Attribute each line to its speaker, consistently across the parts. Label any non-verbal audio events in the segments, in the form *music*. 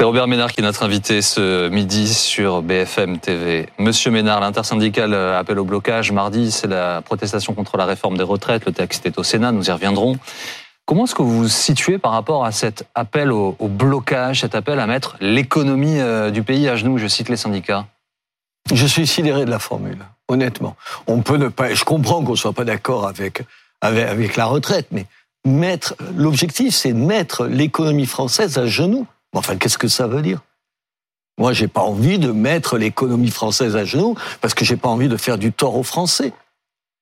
Speaker 1: C'est Robert Ménard qui est notre invité ce midi sur BFM TV. Monsieur Ménard, l'intersyndicale appelle au blocage. Mardi, c'est la protestation contre la réforme des retraites. Le texte est au Sénat, nous y reviendrons. Comment est-ce que vous vous situez par rapport à cet appel au, blocage, cet appel à mettre l'économie euh, du pays à genoux? Je cite les syndicats.
Speaker 2: Je suis sidéré de la formule, honnêtement. On peut ne pas. Je comprends qu'on soit pas d'accord avec, avec la retraite, mais mettre l'objectif, c'est mettre l'économie française à genoux. Enfin, qu'est-ce que ça veut dire? Moi, j'ai pas envie de mettre l'économie française à genoux parce que j'ai pas envie de faire du tort aux Français.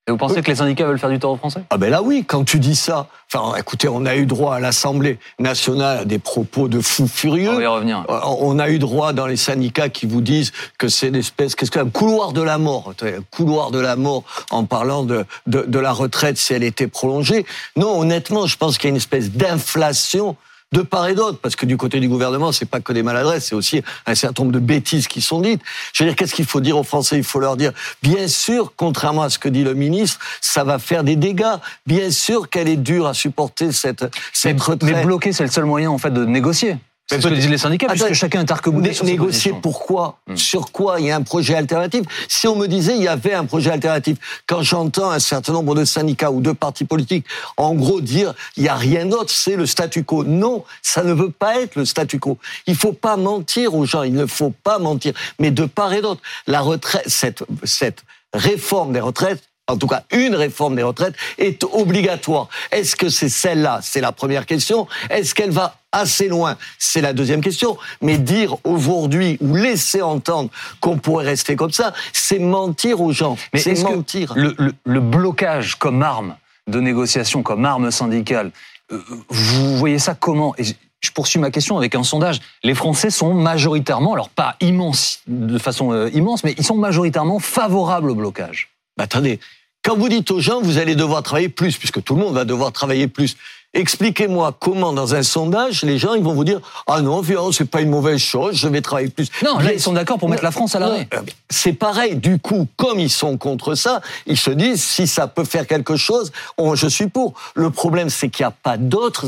Speaker 1: Et vous pensez que les syndicats veulent faire du tort aux Français?
Speaker 2: Ah ben là oui, quand tu dis ça. Enfin, écoutez, on a eu droit à l'Assemblée nationale à des propos de fous furieux.
Speaker 1: On va y revenir.
Speaker 2: Euh, on a eu droit dans les syndicats qui vous disent que c'est une espèce, qu'est-ce que un couloir de la mort, un couloir de la mort en parlant de, de, de la retraite si elle était prolongée. Non, honnêtement, je pense qu'il y a une espèce d'inflation de part et d'autre, parce que du côté du gouvernement, c'est pas que des maladresses, c'est aussi un certain nombre de bêtises qui sont dites. Je veux dire, qu'est-ce qu'il faut dire aux Français? Il faut leur dire, bien sûr, contrairement à ce que dit le ministre, ça va faire des dégâts. Bien sûr qu'elle est dure à supporter cette, cette retraite.
Speaker 1: Mais bloquer, c'est le seul moyen, en fait, de négocier. C'est ce que disent les syndicats, puisque chacun est arc
Speaker 2: Négocier pourquoi hmm. Sur quoi Il y a un projet alternatif. Si on me disait il y avait un projet alternatif, quand j'entends un certain nombre de syndicats ou de partis politiques, en gros dire il y a rien d'autre, c'est le statu quo. Non, ça ne veut pas être le statu quo. Il faut pas mentir aux gens. Il ne faut pas mentir. Mais de part et d'autre, la retraite, cette, cette réforme des retraites, en tout cas une réforme des retraites, est obligatoire. Est-ce que c'est celle-là? C'est la première question. Est-ce qu'elle va assez loin? C'est la deuxième question. Mais dire aujourd'hui ou laisser entendre qu'on pourrait rester comme ça, c'est mentir aux gens.
Speaker 1: Mais c'est mentir. Le, le, blocage comme arme de négociation, comme arme syndicale, euh, vous voyez ça comment? Je poursuis ma question avec un sondage. Les Français sont majoritairement, alors pas immense, de façon euh, immense, mais ils sont majoritairement favorables au blocage.
Speaker 2: Bah, attendez, quand vous dites aux gens, vous allez devoir travailler plus, puisque tout le monde va devoir travailler plus, Expliquez-moi comment, dans un sondage, les gens ils vont vous dire ah non, c'est pas une mauvaise chose, je vais travailler plus.
Speaker 1: Non, là ils sont d'accord pour mettre la France à l'arrêt. Euh,
Speaker 2: c'est pareil. Du coup, comme ils sont contre ça, ils se disent si ça peut faire quelque chose, je suis pour. Le problème, c'est qu'il n'y a pas d'autres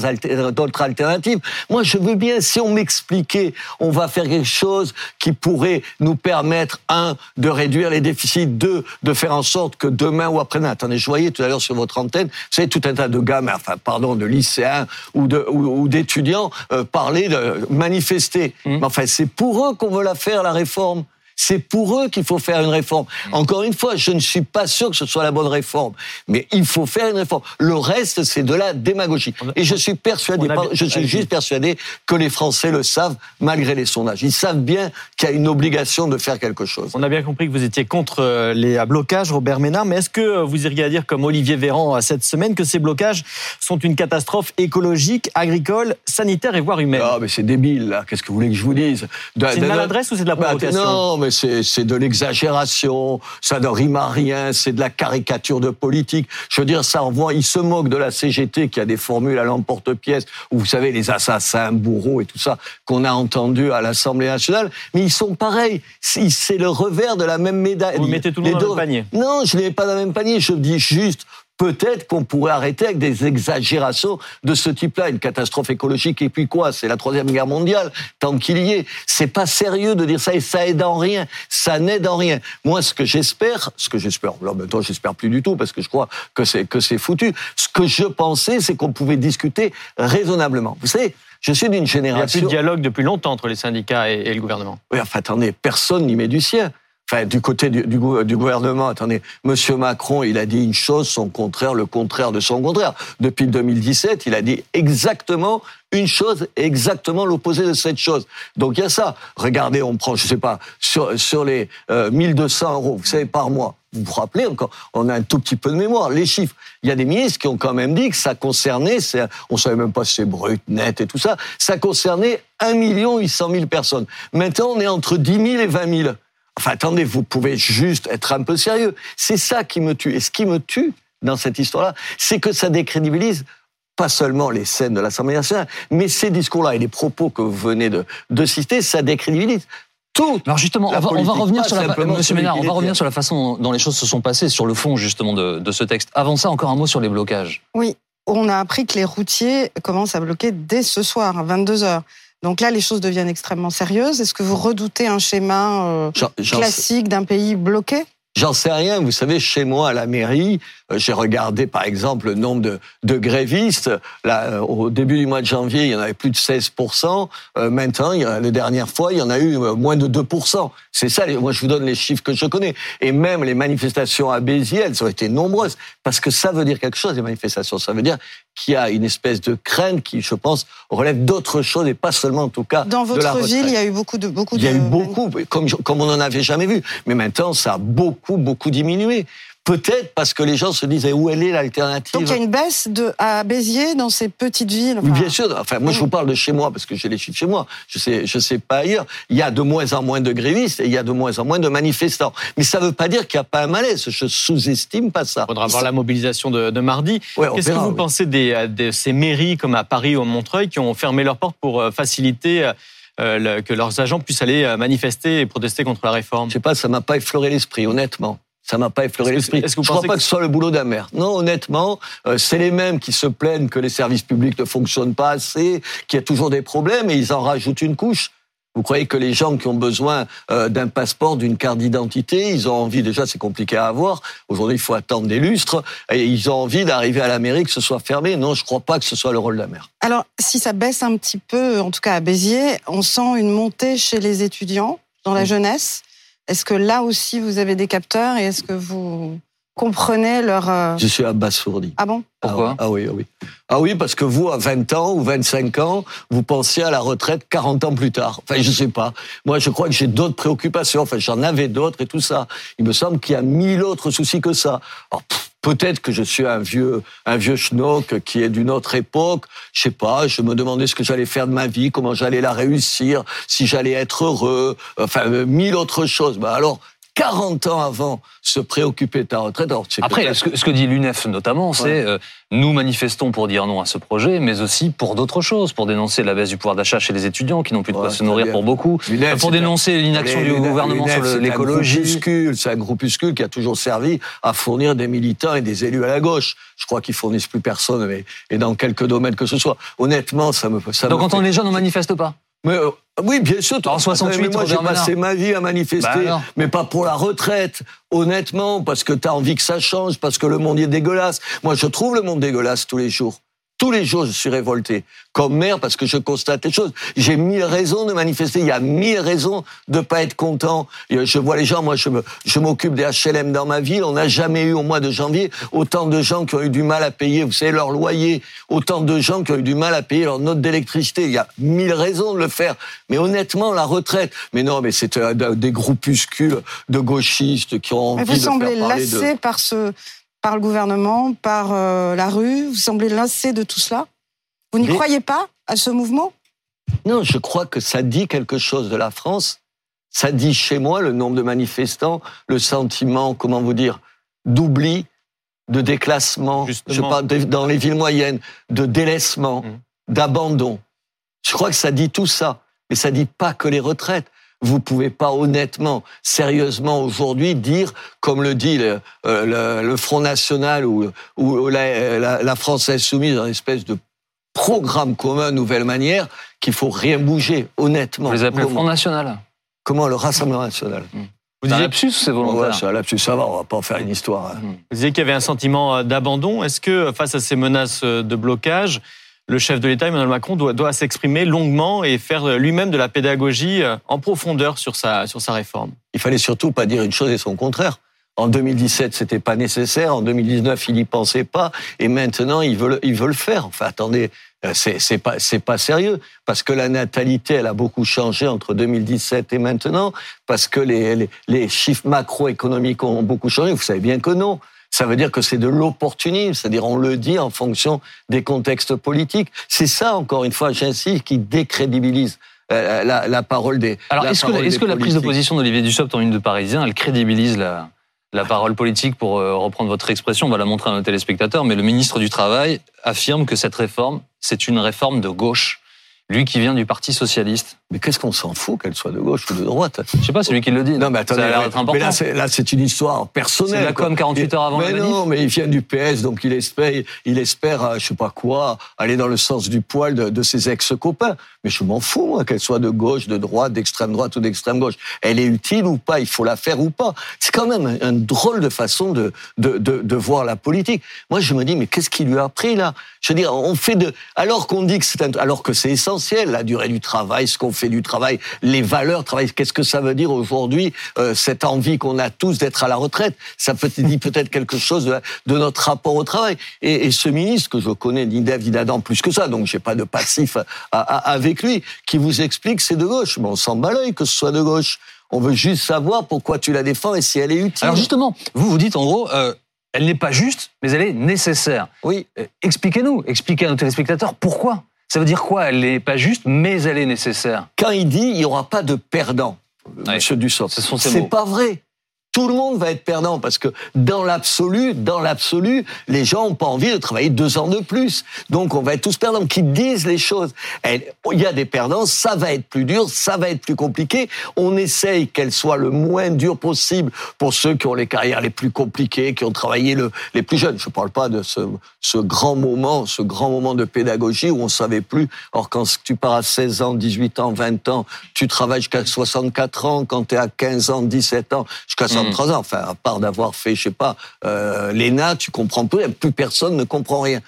Speaker 2: d'autres alternatives. Moi, je veux bien si on m'expliquait, on va faire quelque chose qui pourrait nous permettre un de réduire les déficits, deux de faire en sorte que demain ou après-demain. Attendez, je voyais tout à l'heure sur votre antenne, vous savez tout un tas de gamins, enfin pardon, de lycéens ou de ou, d'étudiants euh, parler de manifester. Mmh. Mais enfin, c'est pour eux qu'on veut la faire la réforme. C'est pour eux qu'il faut faire une réforme. Mmh. Encore une fois, je ne suis pas sûr que ce soit la bonne réforme, mais il faut faire une réforme. Le reste, c'est de la démagogie. Et je suis persuadé, je suis juste persuadé que les Français le savent malgré les sondages. Ils savent bien qu'il y a une obligation de faire quelque chose.
Speaker 1: On a bien compris que vous étiez contre euh, les blocages, Robert Ménard, mais est-ce que euh, vous iriez à dire, comme Olivier Véran euh, cette semaine, que ces blocages sont une catastrophe écologique, agricole, sanitaire et voire humaine?
Speaker 2: Ah, mais c'est débile, là. Qu'est-ce que vous voulez que je vous dise?
Speaker 1: C'est une maladresse ou c'est de la bah, provocation?
Speaker 2: Non, mais c'est de l'exagération, ça ne rime à rien, c'est de la caricature de politique. Je veux dire, ça envoie, il se moque de la CGT qui a des formules à l'emporte-pièce, où vous savez, les assassins, bourreaux et tout ça, qu'on a entendu à l'Assemblée nationale, mais ils sont pareils. C'est le revers de la même médaille.
Speaker 1: Vous mettez tout le monde dans le même panier
Speaker 2: Non, je ne les mets pas dans le même panier, je dis juste, peut-être qu'on pourrait arrêter avec des exagérations de ce type-là. Une catastrophe écologique et puis quoi C'est la troisième guerre mondiale, tant qu'il y est. C'est pas sérieux de dire ça et ça aide en rien. Ça n'aide en rien. Moi, ce que j'espère, ce que j'espère, là maintenant j'espère plus du tout parce que je crois que c'est que c'est foutu. Ce que je pensais, c'est qu'on pouvait discuter raisonnablement. Vous savez, je suis d'une génération.
Speaker 1: Il y a plus de dialogue depuis longtemps entre les syndicats et, et le gouvernement.
Speaker 2: Oui, enfin attendez, personne n'y met du sien enfin du côté du, du, gouvernement, attendez, Monsieur Macron, il a dit une chose, son contraire, le contraire de son contraire. Depuis 2017, il a dit exactement une chose, exactement l'opposé de cette chose. Donc il y a ça. Regardez, on prend, je sais pas, sur, sur les 1200 euh, euros, vous savez, par mois. Vous vous rappelez encore, on a un tout petit peu de mémoire, les chiffres. Il y a des ministres qui ont quand même dit que ça concernait, on savait même pas si c'est brut, net et tout ça, ça concernait 1 800 000 personnes. Maintenant, on est entre 10 000 et 20 000. Enfin, attendez, vous pouvez juste être un peu sérieux. C'est ça qui me tue. Et ce qui me tue dans cette histoire-là, c'est que ça décrédibilise pas seulement les scènes de l'Assemblée nationale, mais ces discours-là et les propos que vous venez de, de citer, ça décrédibilise tout.
Speaker 1: Alors justement, on va, revenir sur la, Monsieur Ménard, on va revenir sur la façon dont les choses se sont passées, sur le fond justement de, de ce texte. Avant ça, encore un mot sur les blocages.
Speaker 3: Oui, on a appris que les routiers commencent à bloquer dès ce soir, à 22 heures. Donc là, les choses deviennent extrêmement sérieuses. Est-ce que vous redoutez un schéma euh, classique d'un pays bloqué?
Speaker 2: J'en sais rien. Vous savez, chez moi à la mairie, j'ai regardé par exemple le nombre de, de grévistes. Là, euh, au début du mois de janvier, il y en avait plus de 16% euh, Maintenant, il y a, la dernière fois, il y en a eu moins de 2% C'est ça. Moi, je vous donne les chiffres que je connais. Et même les manifestations à Béziers, elles ont été nombreuses parce que ça veut dire quelque chose. Les manifestations, ça veut dire qu'il y a une espèce de crainte qui, je pense, relève d'autres choses et pas seulement en tout cas
Speaker 3: dans votre ville. Il y a eu beaucoup de beaucoup.
Speaker 2: Il y a eu beaucoup, comme comme on n'en avait jamais vu. Mais maintenant, ça a beaucoup beaucoup diminué. Peut-être parce que les gens se disaient où elle est l'alternative.
Speaker 3: Donc il y a une baisse de, à Béziers dans ces petites villes.
Speaker 2: Oui, bien sûr. Enfin, moi, je vous parle de chez moi parce que j'ai les chiffres chez moi. Je sais, je sais pas ailleurs. Il y a de moins en moins de grévistes et il y a de moins en moins de manifestants. Mais ça ne veut pas dire qu'il n'y a pas un malaise. Je sous-estime pas ça.
Speaker 4: Il faudra voir la mobilisation de, de mardi. Qu'est-ce que vous pensez des, de ces mairies comme à Paris ou à Montreuil qui ont fermé leurs portes pour euh, faciliter euh, que leurs agents puissent aller euh, manifester et protester contre la réforme?
Speaker 2: Je sais pas, ça m'a pas effleuré l'esprit, honnêtement. Ça m'a pas effleuré l'esprit. Je ne crois pas que ce soit le boulot d'un maire. Non, honnêtement, euh, c'est les mêmes qui se plaignent que les services publics ne fonctionnent pas assez, qu'il y a toujours des problèmes et ils en rajoutent une couche. Vous croyez que les gens qui ont besoin euh, d'un passeport, d'une carte d'identité, ils ont envie, déjà c'est compliqué à avoir, aujourd'hui il faut attendre des lustres, et ils ont envie d'arriver à l'Amérique, que ce soit fermé. Non, je ne crois pas que ce soit le rôle de la maire.
Speaker 3: Alors, si ça baisse un petit peu, en tout cas à Béziers, on sent une montée chez les étudiants, dans la jeunesse. Est-ce que là aussi vous avez des capteurs et est-ce que vous comprenez leur... Euh,
Speaker 2: Je suis abasourdi.
Speaker 3: Ah bon?
Speaker 1: Pourquoi?
Speaker 2: Ah, oui, ah oui. Ah oui, parce que vous, à 20 ans ou 25 ans, vous pensiez à la retraite 40 ans plus tard. Enfin, je sais pas. Moi, je crois que j'ai d'autres préoccupations. Enfin, j'en avais d'autres et tout ça. Il me semble qu'il y a mille autres soucis que ça. Alors, Peut-être que je suis un vieux, un vieux schnock qui est d'une autre époque. Je sais pas. Je me demandais ce que j'allais faire de ma vie, comment j'allais la réussir, si j'allais être heureux. Enfin, mille autres choses. Bah alors, 40 ans avant se préoccuper de ta retraite.
Speaker 1: Après, ce que, dit l'UNEF notamment, c'est euh, nous manifestons pour dire non à ce projet, mais aussi pour d'autres choses, pour dénoncer la baisse du pouvoir d'achat chez les étudiants qui n'ont plus de quoi se nourrir pour beaucoup, pour dénoncer l'inaction du gouvernement sur l'écologie.
Speaker 2: C'est un groupuscule qui a toujours servi à fournir des militants et des élus à la gauche. Je crois qu'ils fournissent plus personne, mais et dans quelques domaines que ce soit. Honnêtement, ça me. Ça
Speaker 1: Donc, quand on est jeune, on manifeste pas?
Speaker 2: Mais euh, oui, bien sûr.
Speaker 1: En 68,
Speaker 2: moi, j'ai passé ma vie à manifester, bah mais pas pour la retraite, honnêtement, parce que tu as envie que ça change, parce que le monde est dégueulasse. Moi, je trouve le monde dégueulasse tous les jours. Tous les jours, je suis révolté comme maire parce que je constate les choses. J'ai mille raisons de manifester. Il y a mille raisons de pas être content. Je vois les gens. Moi, je me, je m'occupe des HLM dans ma ville. On n'a jamais eu au mois de janvier autant de gens qui ont eu du mal à payer, vous savez, leur loyer. Autant de gens qui ont eu du mal à payer leur note d'électricité. Il y a mille raisons de le faire. Mais honnêtement, la retraite. Mais non, mais c'est euh, des groupuscules de gauchistes qui ont envie
Speaker 3: vous
Speaker 2: de
Speaker 3: semblez
Speaker 2: faire
Speaker 3: lassé par ce par le gouvernement, par euh, la rue Vous semblez lassé de tout cela Vous n'y croyez pas à ce mouvement?
Speaker 2: Non, je crois que ça dit quelque chose de la France. Ça dit chez moi le nombre de manifestants, le sentiment, comment vous dire, d'oubli, de déclassement, je parle dans les villes moyennes, de délaissement, mmh. d'abandon. Je crois que ça dit tout ça, mais ça dit pas que les retraites vous pouvez pas honnêtement, sérieusement aujourd'hui dire, comme le dit le, euh, Front National ou, ou la, la, France insoumise, une espèce de programme commun, nouvelle manière, qu'il faut rien bouger, honnêtement. Vous
Speaker 1: les appelez le Front National
Speaker 2: Comment le Rassemblement National
Speaker 1: hmm. Vous disiez lapsus, c'est volontaire.
Speaker 2: Ouais, lapsus, ça va, on va pas en faire une histoire. Hein.
Speaker 4: Vous disiez qu'il y avait un sentiment euh, d'abandon. Est-ce que, face à ces menaces euh, de blocage, le chef de l'État, Emmanuel Macron, doit, doit s'exprimer longuement et faire lui-même de la pédagogie euh, en profondeur sur sa, sur sa réforme.
Speaker 2: Il fallait surtout pas dire une chose et son contraire. En 2017, c'était pas nécessaire. En 2019, il n'y pensait pas. Et maintenant, il veut, il veut le faire. Enfin, attendez, euh, c'est pas, c'est pas sérieux. Parce que la natalité, elle a beaucoup changé entre 2017 et maintenant. Parce que les, les chiffres macroéconomiques ont beaucoup changé. Vous savez bien que non ça veut dire que c'est de l'opportunisme, c'est-à-dire on le dit en fonction des contextes politiques. C'est ça, encore une fois, j'insiste, qui décrédibilise euh, la, parole des.
Speaker 1: Alors, est-ce que, est que la prise de position d'Olivier Dussopt en une de Parisien, elle crédibilise la, la parole politique, pour euh, reprendre votre expression, on va la montrer à nos téléspectateurs, mais le ministre du Travail affirme que cette réforme, c'est une réforme de gauche Lui qui vient du Parti Socialiste.
Speaker 2: Mais qu'est-ce qu'on s'en fout qu'elle soit de gauche ou de droite?
Speaker 1: Je sais pas, c'est lui qui le dit.
Speaker 2: Non, mais attendez,
Speaker 1: ça a l'air d'être important.
Speaker 2: mais là, c'est, là, c'est une histoire personnelle.
Speaker 1: C'est la
Speaker 2: quoi.
Speaker 1: com 48 heures avant
Speaker 2: mais
Speaker 1: la manif.
Speaker 2: non, mais il vient du PS, donc il espère, il espère, euh, je sais pas quoi, aller dans le sens du poil de, de ses ex-copains. Mais je m'en fous, moi, qu'elle soit de gauche, de droite, d'extrême droite ou d'extrême gauche. Elle est utile ou pas, il faut la faire ou pas. C'est quand même un, un drôle de façon de, de, de, de voir la politique. Moi, je me dis, mais qu'est-ce qui lui a appris, là? Je veux dire, on fait de, alors qu'on dit que c'est un, alors que c'est essentiel, la durée du travail, ce qu'on fait du travail, les valeurs, travail, qu'est-ce que ça veut dire aujourd'hui, euh, cette envie qu'on a tous d'être à la retraite? Ça peut dit peut-être quelque chose de, de notre rapport au travail. Et, et ce ministre que je connais ni d'Adam plus que ça, donc j'ai pas de passif à- à- avec lui, qui vous explique que c'est de gauche. Mais on s'en bat l'œil que ce soit de gauche. On veut juste savoir pourquoi tu la défends et si elle est utile.
Speaker 1: Alors justement, vous vous dites en gros, euh, elle n'est pas juste, mais elle est nécessaire.
Speaker 2: oui.
Speaker 1: Euh, Expliquez-nous, expliquez à nos téléspectateurs pourquoi. Ça veut dire quoi? Elle n'est pas juste, mais elle est nécessaire.
Speaker 2: quand il dit il n'y aura pas de perdant,
Speaker 1: Ouais.
Speaker 2: Monsieur Dussopt,
Speaker 1: Ce sont ses
Speaker 2: c'est
Speaker 1: mots.
Speaker 2: pas vrai. Tout le monde va être perdant parce que dans l'absolu, dans l'absolu, les gens n'ont pas envie de travailler deux ans de plus. Donc on va être tous perdants. Qui disent les choses. Il y a des perdants, ça va être plus dur, ça va être plus compliqué. On essaye qu'elle soit le moins dur possible pour ceux qui ont les carrières les plus compliquées, qui ont travaillé le, les plus jeunes. Je ne parle pas de ce, grand moment, ce grand moment de pédagogie où on savait plus. Or quand tu pars à 16 ans, 18 ans, 20 ans, tu travailles jusqu'à 64 ans. Quand tu es à 15 ans, 17 ans, jusqu'à 63 ans. Enfin, à part d'avoir fait, je sais pas, euh, l'ENA, tu comprends peu. Plus personne ne comprend rien.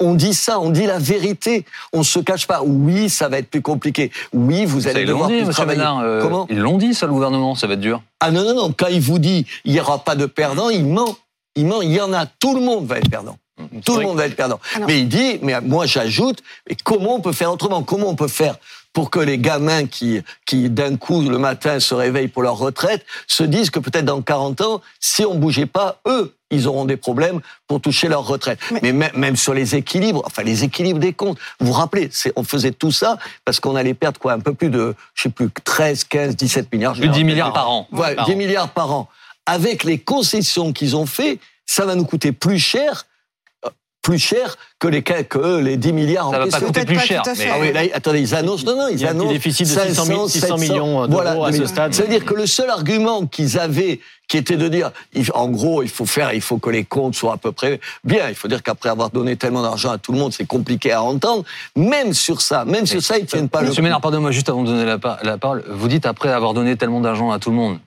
Speaker 2: On dit ça, on dit la vérité. On se cache pas. Oui, ça va être plus compliqué. Oui, vous allez devoir
Speaker 1: dit,
Speaker 2: plus travailler.
Speaker 1: Euh,
Speaker 2: Comment?
Speaker 1: Ils l'ont dit, ça, le gouvernement, ça va être dur.
Speaker 2: ah non, non, non. Quand il vous dit il n'y aura pas de perdant, il ment. Il ment. Il y en a. Tout le monde va être perdant. Tout le monde va être perdant.
Speaker 3: Alors-
Speaker 2: Mais il dit, mais moi j'ajoute, mais comment on peut faire autrement? Comment on peut faire pour que les gamins qui, qui d'un coup le matin se réveillent pour leur retraite se disent que peut-être dans 40 ans, si on bougeait pas, eux, ils auront des problèmes pour toucher leur retraite.
Speaker 3: Mais-
Speaker 2: Mais, même, même sur les équilibres, enfin les équilibres des comptes, vous vous rappelez, c'est, on faisait tout ça parce qu'on allait perdre quoi? Un peu plus de, je sais plus, 13, 15, 17 milliards.
Speaker 1: Plus de
Speaker 2: me
Speaker 1: 10
Speaker 2: rappelle
Speaker 1: milliards par an.
Speaker 2: Ouais,
Speaker 4: Par
Speaker 2: 10
Speaker 4: an.
Speaker 2: milliards par an. Avec les concessions qu'ils ont fait, ça va nous coûter plus cher, plus cher que les, que eux, les 10 milliards
Speaker 1: Ça
Speaker 2: en
Speaker 1: va pas
Speaker 2: question.
Speaker 1: coûter plus cher. mais-
Speaker 2: Ah oui, là, attendez, ils annoncent, non, non, ils
Speaker 4: Il y a un
Speaker 2: annoncent
Speaker 4: déficit de 600 000 600 millions d'euros
Speaker 2: voilà,
Speaker 4: à ce stade.
Speaker 2: C'est-à-dire que le seul argument qu'ils avaient, qui était de dire, en gros, il faut faire, il faut que les comptes soient à peu près bien. Il faut dire qu'après avoir donné tellement d'argent à tout le monde, c'est compliqué à entendre. Même sur ça, même sur ça, ils tiennent pas le
Speaker 1: Monsieur. Ménard, pardonnez-moi juste avant de donner la, la parole. Vous dites après avoir donné tellement d'argent à tout le monde.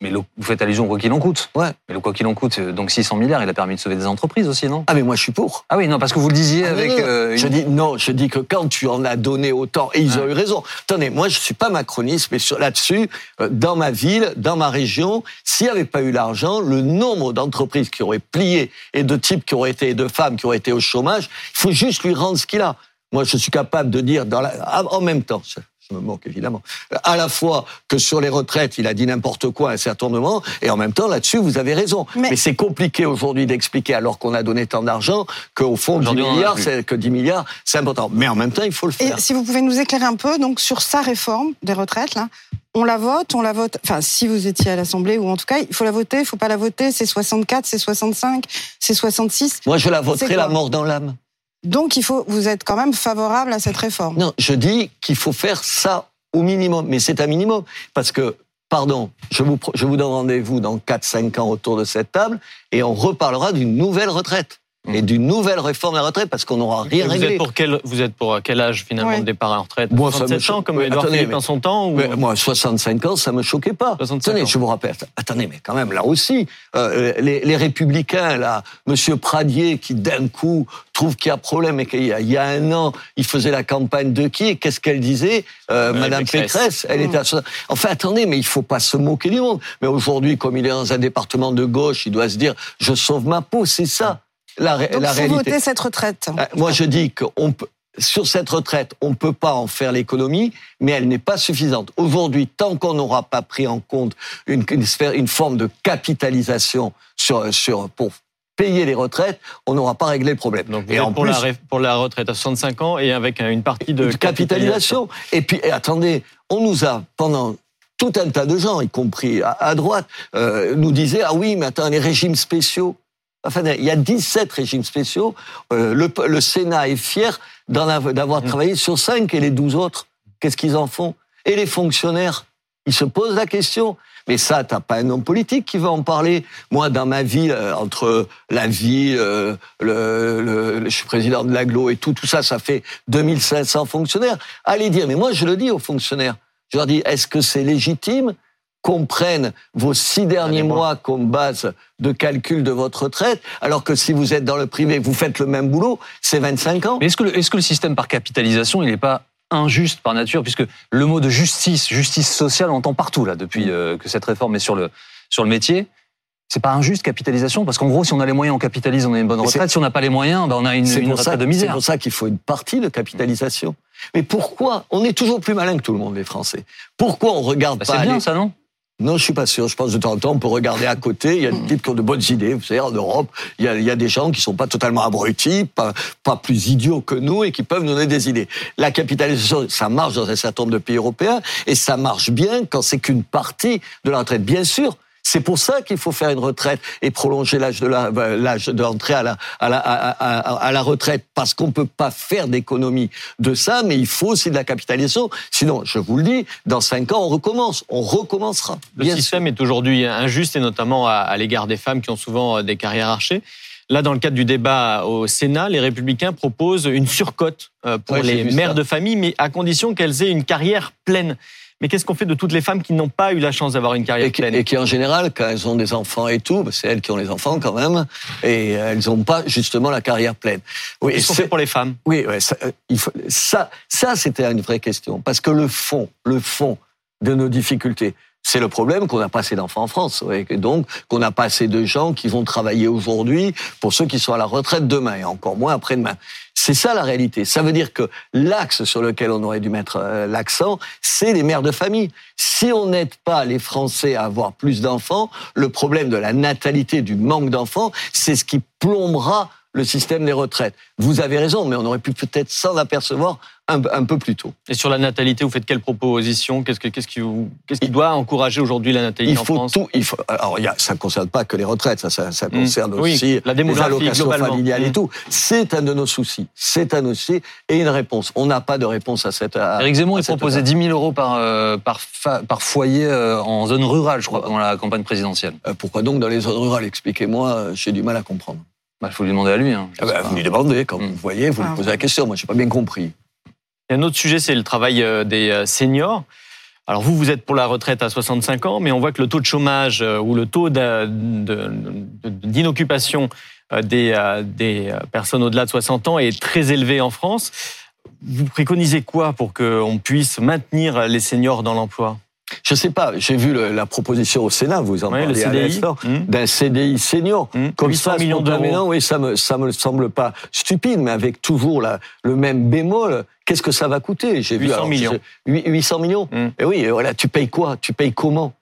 Speaker 1: Mais le- vous faites allusion au quoi qu'il en coûte.
Speaker 2: Ouais.
Speaker 1: Mais le quoi qu'il en coûte, euh, donc 600 milliards, il a permis de sauver des entreprises aussi, non?
Speaker 2: Ah, mais moi, je suis pour.
Speaker 1: Ah oui, non, parce que vous le disiez
Speaker 2: Ah,
Speaker 1: avec.
Speaker 2: non.
Speaker 1: euh,
Speaker 2: Je dis non, je dis que quand tu en as donné autant, et ils ont eu raison. Attendez, moi je suis pas macroniste, mais là-dessus, euh, dans ma ville, dans ma région, s'il n'y avait pas eu l'argent, le nombre d'entreprises qui auraient plié et de types qui auraient été, et de femmes qui auraient été au chômage, il faut juste lui rendre ce qu'il a. Moi, je suis capable de dire dans la, en même temps. Je- me moque évidemment. À la fois que sur les retraites, il a dit n'importe quoi à un certain moment, et en même temps là-dessus, vous avez raison.
Speaker 3: Mais-
Speaker 2: Mais, c'est compliqué aujourd'hui d'expliquer, alors qu'on a donné tant d'argent, qu'au fond, 10
Speaker 1: Aujourd'hui, on en a
Speaker 2: milliards, que 10 milliards, c'est important. Mais en même temps, il faut le
Speaker 3: Et
Speaker 2: faire.
Speaker 3: si vous pouvez nous éclairer un peu donc sur sa réforme des retraites là, on la vote, on la vote. Enfin, si vous étiez à l'Assemblée ou en tout cas, il faut la voter, il faut pas la voter. C'est 64, c'est 65, c'est 66.
Speaker 2: Moi, je la
Speaker 3: C'est
Speaker 2: voterai la mort dans l'âme.
Speaker 3: Donc il faut, vous êtes quand même favorable à cette réforme.
Speaker 2: Non, je dis qu'il faut faire ça au minimum. Mais c'est un minimum. Parce que, pardon, je vous, je vous donne rendez-vous dans 4-5 ans autour de cette table et on reparlera d'une nouvelle retraite. Et d'une nouvelle réforme de la retraite parce qu'on n'aura rien
Speaker 4: vous
Speaker 2: réglé.
Speaker 4: êtes pour quel vous êtes pour quel âge finalement
Speaker 3: Ouais.
Speaker 4: de départ à la retraite?
Speaker 2: Moi, ça me
Speaker 4: 67 ans comme Edouard
Speaker 2: attendez,
Speaker 4: Philippe
Speaker 2: mais-
Speaker 4: en son temps ou
Speaker 2: Mais moi, 65 ans, ça me choquait pas.
Speaker 4: 65
Speaker 2: Attendez,
Speaker 4: ans.
Speaker 2: je vous rappelle. Attendez, mais quand même, là aussi, euh, les, les républicains, là, Monsieur Pradier, qui d'un coup trouve qu'il y a problème et qu'il y a, il y a un an, il faisait la campagne de qui et qu'est-ce qu'elle disait euh,
Speaker 4: Ouais,
Speaker 2: Madame
Speaker 4: Pécresse.
Speaker 2: Pécresse, elle était à Enfin, attendez, mais il faut pas se moquer du monde. Mais aujourd'hui, comme il est dans un département de gauche, il doit se dire, je sauve ma peau, c'est ça. La,
Speaker 3: Donc
Speaker 2: la
Speaker 3: faut
Speaker 2: réalité.
Speaker 3: voter cette retraite.
Speaker 2: Euh, Moi, je dis qu'on peut, sur cette retraite, on ne peut pas en faire l'économie, mais elle n'est pas suffisante. Aujourd'hui, tant qu'on n'aura pas pris en compte une, une, sphère, une forme de capitalisation sur, sur, pour payer les retraites, on n'aura pas réglé le problème.
Speaker 4: donc vous
Speaker 2: et
Speaker 4: êtes
Speaker 2: en
Speaker 4: pour,
Speaker 2: plus,
Speaker 4: la, ré- pour la retraite à 65 ans et avec un- une partie de
Speaker 2: de capitalisation. Et puis, et attendez, on nous a, pendant tout un tas de gens, y compris à, à droite, euh, nous disaient, ah oui, mais attends, les régimes spéciaux. Enfin, il y a 17 régimes spéciaux. Euh, le, le, Sénat est fier d'avoir mmh. travaillé sur 5 et les 12 autres, qu'est-ce qu'ils en font? Et les fonctionnaires, ils se posent la question. Mais ça, t'as pas un homme politique qui va en parler. Moi, dans ma vie, euh, entre la vie, euh, le, le, je suis président de l'aglo et tout, tout ça, ça fait 2500 fonctionnaires. Allez dire, mais moi, je le dis aux fonctionnaires. Je leur dis, est-ce que c'est légitime qu'on prenne vos six derniers mois comme base de calcul de votre retraite, alors que si vous êtes dans le privé, vous faites le même boulot, c'est 25 ans.
Speaker 1: Mais est-ce que, le, est-ce que le système par capitalisation, il n'est pas injuste par nature, puisque le mot de justice, justice sociale, on entend partout là depuis mm. euh, que cette réforme est sur le sur le métier. C'est pas injuste capitalisation? Parce qu'en gros, si on a les moyens, on capitalise, on a une bonne retraite. Si on n'a pas les moyens, ben on a une, une retraite de misère.
Speaker 2: C'est pour ça qu'il faut une partie de capitalisation. Mais pourquoi? On est toujours plus malin que tout le monde, les Français. Pourquoi on regarde bah, pas
Speaker 1: C'est bien ça, non?
Speaker 2: Non, je suis pas sûr. Je pense de temps en temps, on peut regarder à côté. Il y a des types qui ont de bonnes idées. Vous savez, en Europe, il y a, il y a des gens qui sont pas totalement abrutis, pas, pas plus idiots que nous et qui peuvent nous donner des idées. La capitalisation, ça marche dans un certain nombre de pays européens et ça marche bien quand c'est qu'une partie de la retraite. Bien sûr, c'est pour ça qu'il faut faire une retraite et prolonger l'âge de euh, l'âge d'entrée à la, à la, à, la retraite parce qu'on peut pas faire d'économie de ça, mais il faut aussi de la capitalisation. Sinon, je vous le dis, dans cinq ans, on recommence, on recommencera.
Speaker 4: Le système est aujourd'hui injuste et notamment à, l'égard des femmes qui ont souvent euh, des carrières archées. Là, dans le cadre du débat au Sénat, les Républicains proposent une surcote euh, pour les mères de famille, mais à condition qu'elles aient une carrière pleine. Mais qu'est-ce qu'on fait de toutes les femmes qui n'ont pas eu la chance d'avoir une carrière
Speaker 2: et
Speaker 4: qui, pleine
Speaker 2: Et qui, en général, quand elles ont des enfants et tout, c'est elles qui ont les enfants quand même, et elles n'ont pas justement la carrière pleine.
Speaker 4: Oui, qu'est-ce qu'on fait pour les femmes?
Speaker 2: Oui, ça, euh, il faut, ça, ça c'était une vraie question, parce que le fond, le fond de nos difficultés, c'est le problème qu'on n'a pas assez d'enfants en France, et donc qu'on n'a pas assez de gens qui vont travailler aujourd'hui pour ceux qui sont à la retraite demain, et encore moins après-demain. C'est ça la réalité. Ça veut dire que l'axe sur lequel on aurait dû mettre euh, l'accent, c'est les mères de famille. Si on n'aide pas les Français à avoir plus d'enfants, le problème de la natalité, du manque d'enfants, c'est ce qui plombera le système des retraites. Vous avez raison, mais on aurait pu peut-être s'en apercevoir un, peu plus tôt.
Speaker 4: Et sur la natalité, vous faites quelle proposition? Qu'est-ce qui, qu'est-ce qui doit encourager aujourd'hui la natalité
Speaker 2: il faut
Speaker 4: en France?
Speaker 2: tout, il faut, Alors, ça ne concerne pas que les retraites, ça, ça, mmh. concerne aussi
Speaker 4: la les
Speaker 2: allocations familiales et mmh. tout. C'est un de nos soucis. C'est un aussi et une réponse. On n'a pas de réponse à cette. À,
Speaker 1: Éric Zemmour, il proposait 10 000 euros par euh, par, par foyer euh, en zone rurale, je crois, pendant la campagne présidentielle.
Speaker 2: Euh, pourquoi donc dans les zones rurales? Expliquez-moi. J'ai du mal à comprendre.
Speaker 1: Il bah, faut lui demander à lui. Hein,
Speaker 2: ah bah, vous lui demandez, quand mmh. vous voyez, vous lui ah. posez la question. Moi, je n'ai pas bien compris.
Speaker 4: Il y a un autre sujet, c'est le travail euh, des euh, seniors. Alors vous, vous êtes pour la retraite à 65 ans, mais on voit que le taux de chômage euh, ou le taux d'inoccupation des, des personnes au-delà de 60 ans est très élevé en France. Vous préconisez quoi pour qu'on puisse maintenir les seniors dans l'emploi?
Speaker 2: Je sais pas, j'ai vu la proposition au Sénat, vous en parlez à l'instant, hmm. d'un CDI senior.
Speaker 4: Mmh. Comme 800 ça, millions d'euros.
Speaker 2: Oui, ça me, ça me semble pas stupide, mais avec toujours la, le même bémol. Qu'est-ce que ça va coûter?
Speaker 4: J'ai 800 millions.
Speaker 2: 800 millions. Hmm. Et oui, voilà, tu payes quoi? Tu payes comment?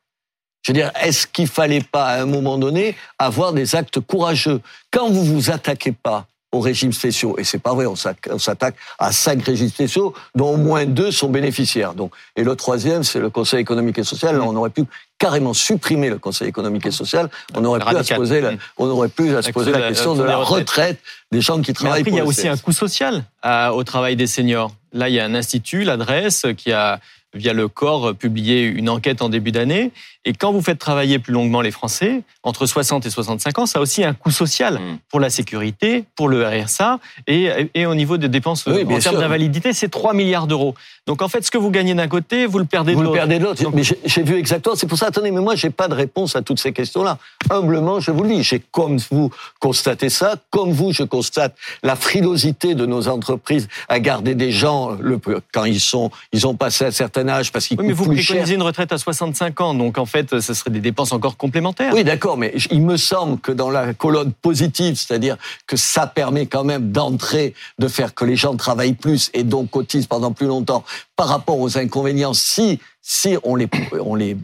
Speaker 2: Je veux dire, est-ce qu'il fallait pas, à un moment donné, avoir des actes courageux? Quand vous vous attaquez pas aux régimes spéciaux. Et c'est pas vrai, on s'attaque à cinq régimes spéciaux, dont au moins deux sont bénéficiaires. Donc, et le troisième, c'est le Conseil économique et social. Là, on aurait pu carrément supprimer le Conseil économique et social. On aurait pu à se poser la, on aurait pu à se poser la question de la retraite des gens qui travaillent.
Speaker 4: Mais après, il y a aussi un coût social au travail des seniors. Là, il y a un institut, l'adresse, qui a via le corps publié une enquête en début d'année et quand vous faites travailler plus longuement les Français, entre 60 et 65 ans, ça a aussi un coût social mm. pour la sécurité, pour le RSA et, et au niveau des dépenses en termes d'invalidité, c'est 3 milliards d'euros. Donc en fait, ce que vous gagnez d'un côté, vous le perdez de
Speaker 2: l'autre. Vous le perdez de l'autre. Mais j'ai vu exactement. C'est pour ça. Attendez, mais moi, j'ai pas de réponse à toutes ces questions-là. Humblement, je vous le dis. J'ai comme vous constaté ça, comme vous, je constate la frilosité de nos entreprises à garder des gens le, quand ils sont, ils ont passé un certain âge parce qu'ils oui,
Speaker 4: mais vous préconisez une retraite à 65 ans, donc en fait fait, ce serait des dépenses encore complémentaires.
Speaker 2: Oui, d'accord, mais il me semble que dans la colonne positive, c'est-à-dire que ça permet quand même d'entrer, de faire que les gens travaillent plus et donc cotisent pendant plus longtemps, par rapport aux inconvénients, si, si on les, on les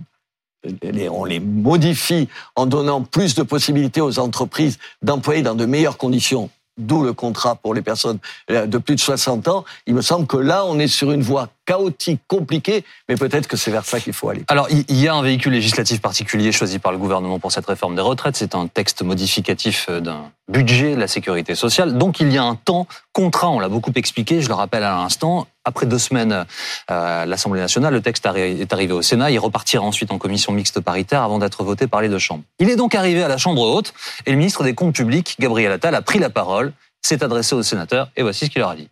Speaker 2: on les modifie en donnant plus de possibilités aux entreprises d'employer dans de meilleures conditions d'où le contrat pour les personnes euh, de plus de 60 ans. Il me semble que là, on est sur une voie chaotique, compliquée, mais peut-être que c'est vers ça qu'il faut aller.
Speaker 1: Alors, il y a un véhicule législatif particulier choisi par le gouvernement pour cette réforme des retraites. C'est un texte modificatif euh, d'un budget de la sécurité sociale. Donc, il y a un temps contraint. On l'a beaucoup expliqué. Je le rappelle à l'instant. Après deux semaines euh, à l'Assemblée nationale, le texte est arrivé au Sénat. Il repartira ensuite en commission mixte paritaire avant d'être voté par les deux chambres. Il est donc arrivé à la Chambre haute et le ministre des Comptes publics, Gabriel Attal, a pris la parole, s'est adressé aux sénateurs et voici ce qu'il leur a dit.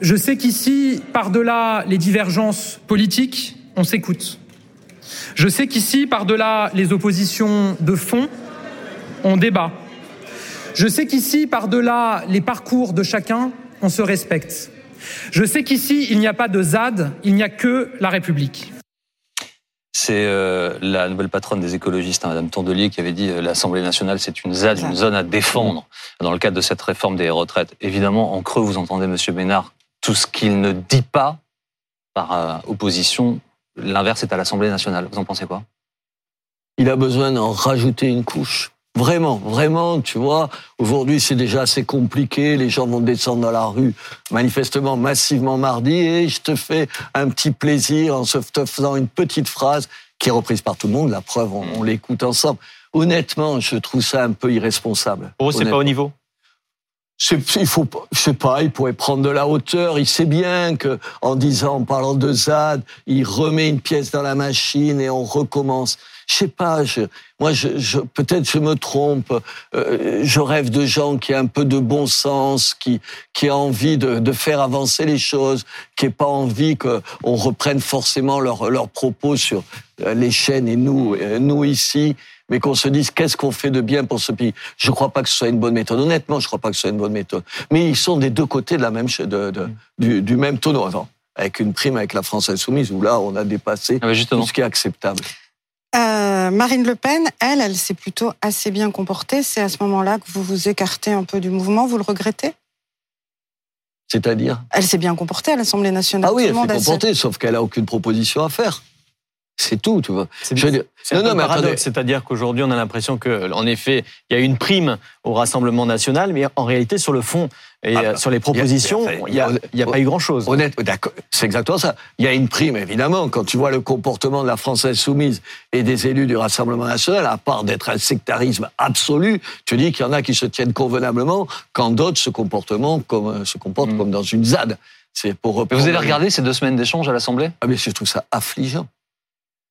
Speaker 5: Je sais qu'ici, par-delà les divergences politiques, on s'écoute. Je sais qu'ici, par-delà les oppositions de fond, on débat. Je sais qu'ici, par-delà les parcours de chacun, on se respecte. Je sais qu'ici, il n'y a pas de ZAD, il n'y a que la République.
Speaker 1: C'est euh, la nouvelle patronne des écologistes, hein, Madame Tondelier, qui avait dit euh, l'Assemblée nationale, c'est une ZAD, une zone à défendre dans le cadre de cette réforme des retraites. Évidemment, en creux, vous entendez Monsieur Ménard, tout ce qu'il ne dit pas par euh, opposition, l'inverse est à l'Assemblée nationale. Vous en pensez quoi?
Speaker 2: Il a besoin d'en rajouter une couche. Vraiment, vraiment, tu vois, aujourd'hui c'est déjà assez compliqué, les gens vont descendre dans la rue manifestement massivement mardi et je te fais un petit plaisir en se te faisant une petite phrase qui est reprise par tout le monde, la preuve, on, l'écoute ensemble. Honnêtement, je trouve ça un peu irresponsable.
Speaker 4: Pour vous, c'est pas au niveau?
Speaker 2: Il faut, je sais pas, il pourrait prendre de la hauteur. Il sait bien que, en disant, en parlant de ZAD, il remet une pièce dans la machine et on recommence. Je sais pas. Je, moi, je, je peut-être je me trompe. Euh, je rêve de gens qui ont un peu de bon sens, qui qui a envie de, de faire avancer les choses, qui n'aient pas envie qu'on reprenne forcément leurs leurs propos sur euh, les chaînes et nous, euh, nous ici mais qu'on se dise qu'est-ce qu'on fait de bien pour ce pays. Je ne crois pas que ce soit une bonne méthode. Honnêtement, je ne crois pas que ce soit une bonne méthode. Mais ils sont des deux côtés de la même de, de, du, du, même tonneau. Attends, avec une prime avec la France insoumise où là, on a dépassé ah tout ce qui est acceptable.
Speaker 3: Euh, Marine Le Pen, elle, elle s'est plutôt assez bien comportée. C'est à ce moment-là que vous vous écartez un peu du mouvement. Vous le regrettez?
Speaker 2: C'est-à-dire?
Speaker 3: Elle s'est bien comportée à l'Assemblée nationale.
Speaker 2: Ah oui, elle s'est comportée, sauf qu'elle a aucune proposition à faire. C'est tout, tu vois.
Speaker 4: C'est un non, paradoxe, c'est-à-dire qu'aujourd'hui, on a l'impression que, en effet, il y a une prime au Rassemblement national, mais en réalité, sur le fond et ah, sur les propositions, il n'y a, a, pas eu grand-chose.
Speaker 2: Honnête, d'accord, c'est exactement ça. Il y a une prime, évidemment, quand tu vois le comportement de la France insoumise et des élus du Rassemblement national, à part d'être un sectarisme absolu, tu dis qu'il y en a qui se tiennent convenablement, quand d'autres se, comme, se comportent mm. comme dans une ZAD.
Speaker 1: C'est pour. vous avez regardé ces deux semaines d'échange à l'Assemblée?
Speaker 2: Ah mais je trouve ça affligeant.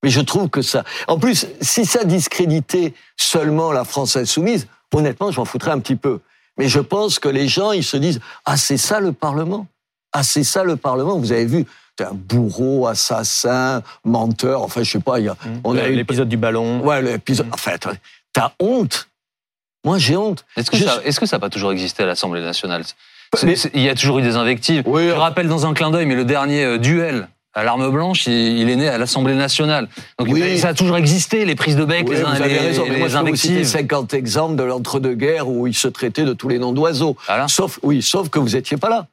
Speaker 2: Mais je trouve que ça. En plus, si ça discréditait seulement la France insoumise, honnêtement, je m'en foutrais un petit peu. Mais je pense que les gens, ils se disent ah c'est ça le Parlement, ah c'est ça le Parlement. Vous avez vu, t'es un bourreau, assassin, menteur. Enfin, je sais pas. Il y a,
Speaker 4: mmh. on a l'épisode du ballon.
Speaker 2: Ouais, l'épisode. Mmh. Enfin, t'as honte. Moi, j'ai honte.
Speaker 1: Est-ce que, ça, est-ce que ça n'a pas toujours existé à l'Assemblée nationale? Il y a toujours eu des invectives. Oui, je rappelle dans un clin d'œil, mais le dernier euh, duel l'arme blanche, il est né à l'Assemblée nationale. Donc ça a toujours existé, les prises de bec, les, vous avez raison, mais moi, invectives.
Speaker 2: 50 exemples de l'entre-deux-guerres où il se traitait de tous les noms d'oiseaux. Sauf, oui, sauf que vous étiez pas là.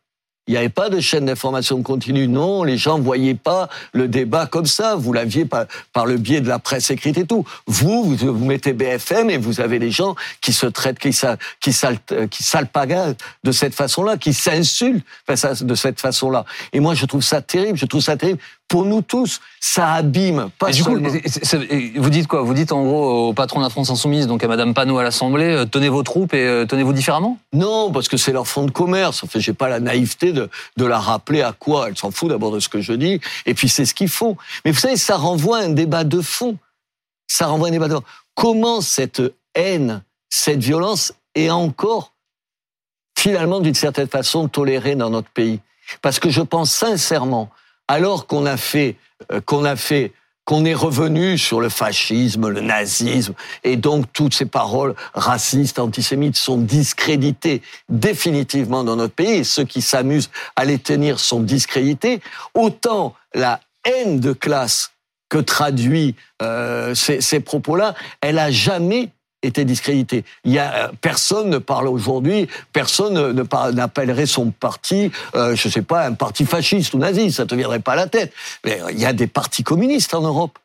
Speaker 2: Il n'y avait pas de chaîne d'information continue. Non, les gens ne voyaient pas le débat comme ça. Vous l'aviez par, le biais de la presse écrite et tout. Vous, vous, mettez BFM et vous avez les gens qui se traitent, qui, qui, qui salpagent de cette façon-là, qui s'insultent de cette façon-là. Et moi, je trouve ça terrible. Je trouve ça terrible pour nous tous, ça abîme. Pas du coup,
Speaker 1: vous dites quoi? Vous dites en gros au patron de la France Insoumise, donc à Madame Panot à l'Assemblée, euh, tenez vos troupes et euh, tenez-vous différemment?
Speaker 2: Non, parce que c'est leur fonds de commerce. En fait, j'ai pas la naïveté de, de la rappeler à quoi. Elle s'en fout d'abord de ce que je dis, et puis c'est ce qu'ils font. Mais vous savez, ça renvoie à un débat de fond. Ça renvoie à un débat de fond. Comment cette haine, cette violence est encore, finalement, d'une certaine façon, tolérée dans notre pays? Parce que je pense sincèrement alors qu'on a fait, euh, qu'on a fait qu'on est revenu sur le fascisme, le nazisme, et donc toutes ces paroles racistes, antisémites sont discréditées définitivement dans notre pays, et ceux qui s'amusent à les tenir sont discrédités, autant la haine de classe que traduit euh, ces, ces propos-là, elle a jamais était discrédité. Il y a euh, personne ne parle aujourd'hui, personne ne n'appellerait son parti, euh, je sais pas, un parti fasciste ou nazi, ça te viendrait pas à la tête. Mais il y a des partis communistes en Europe.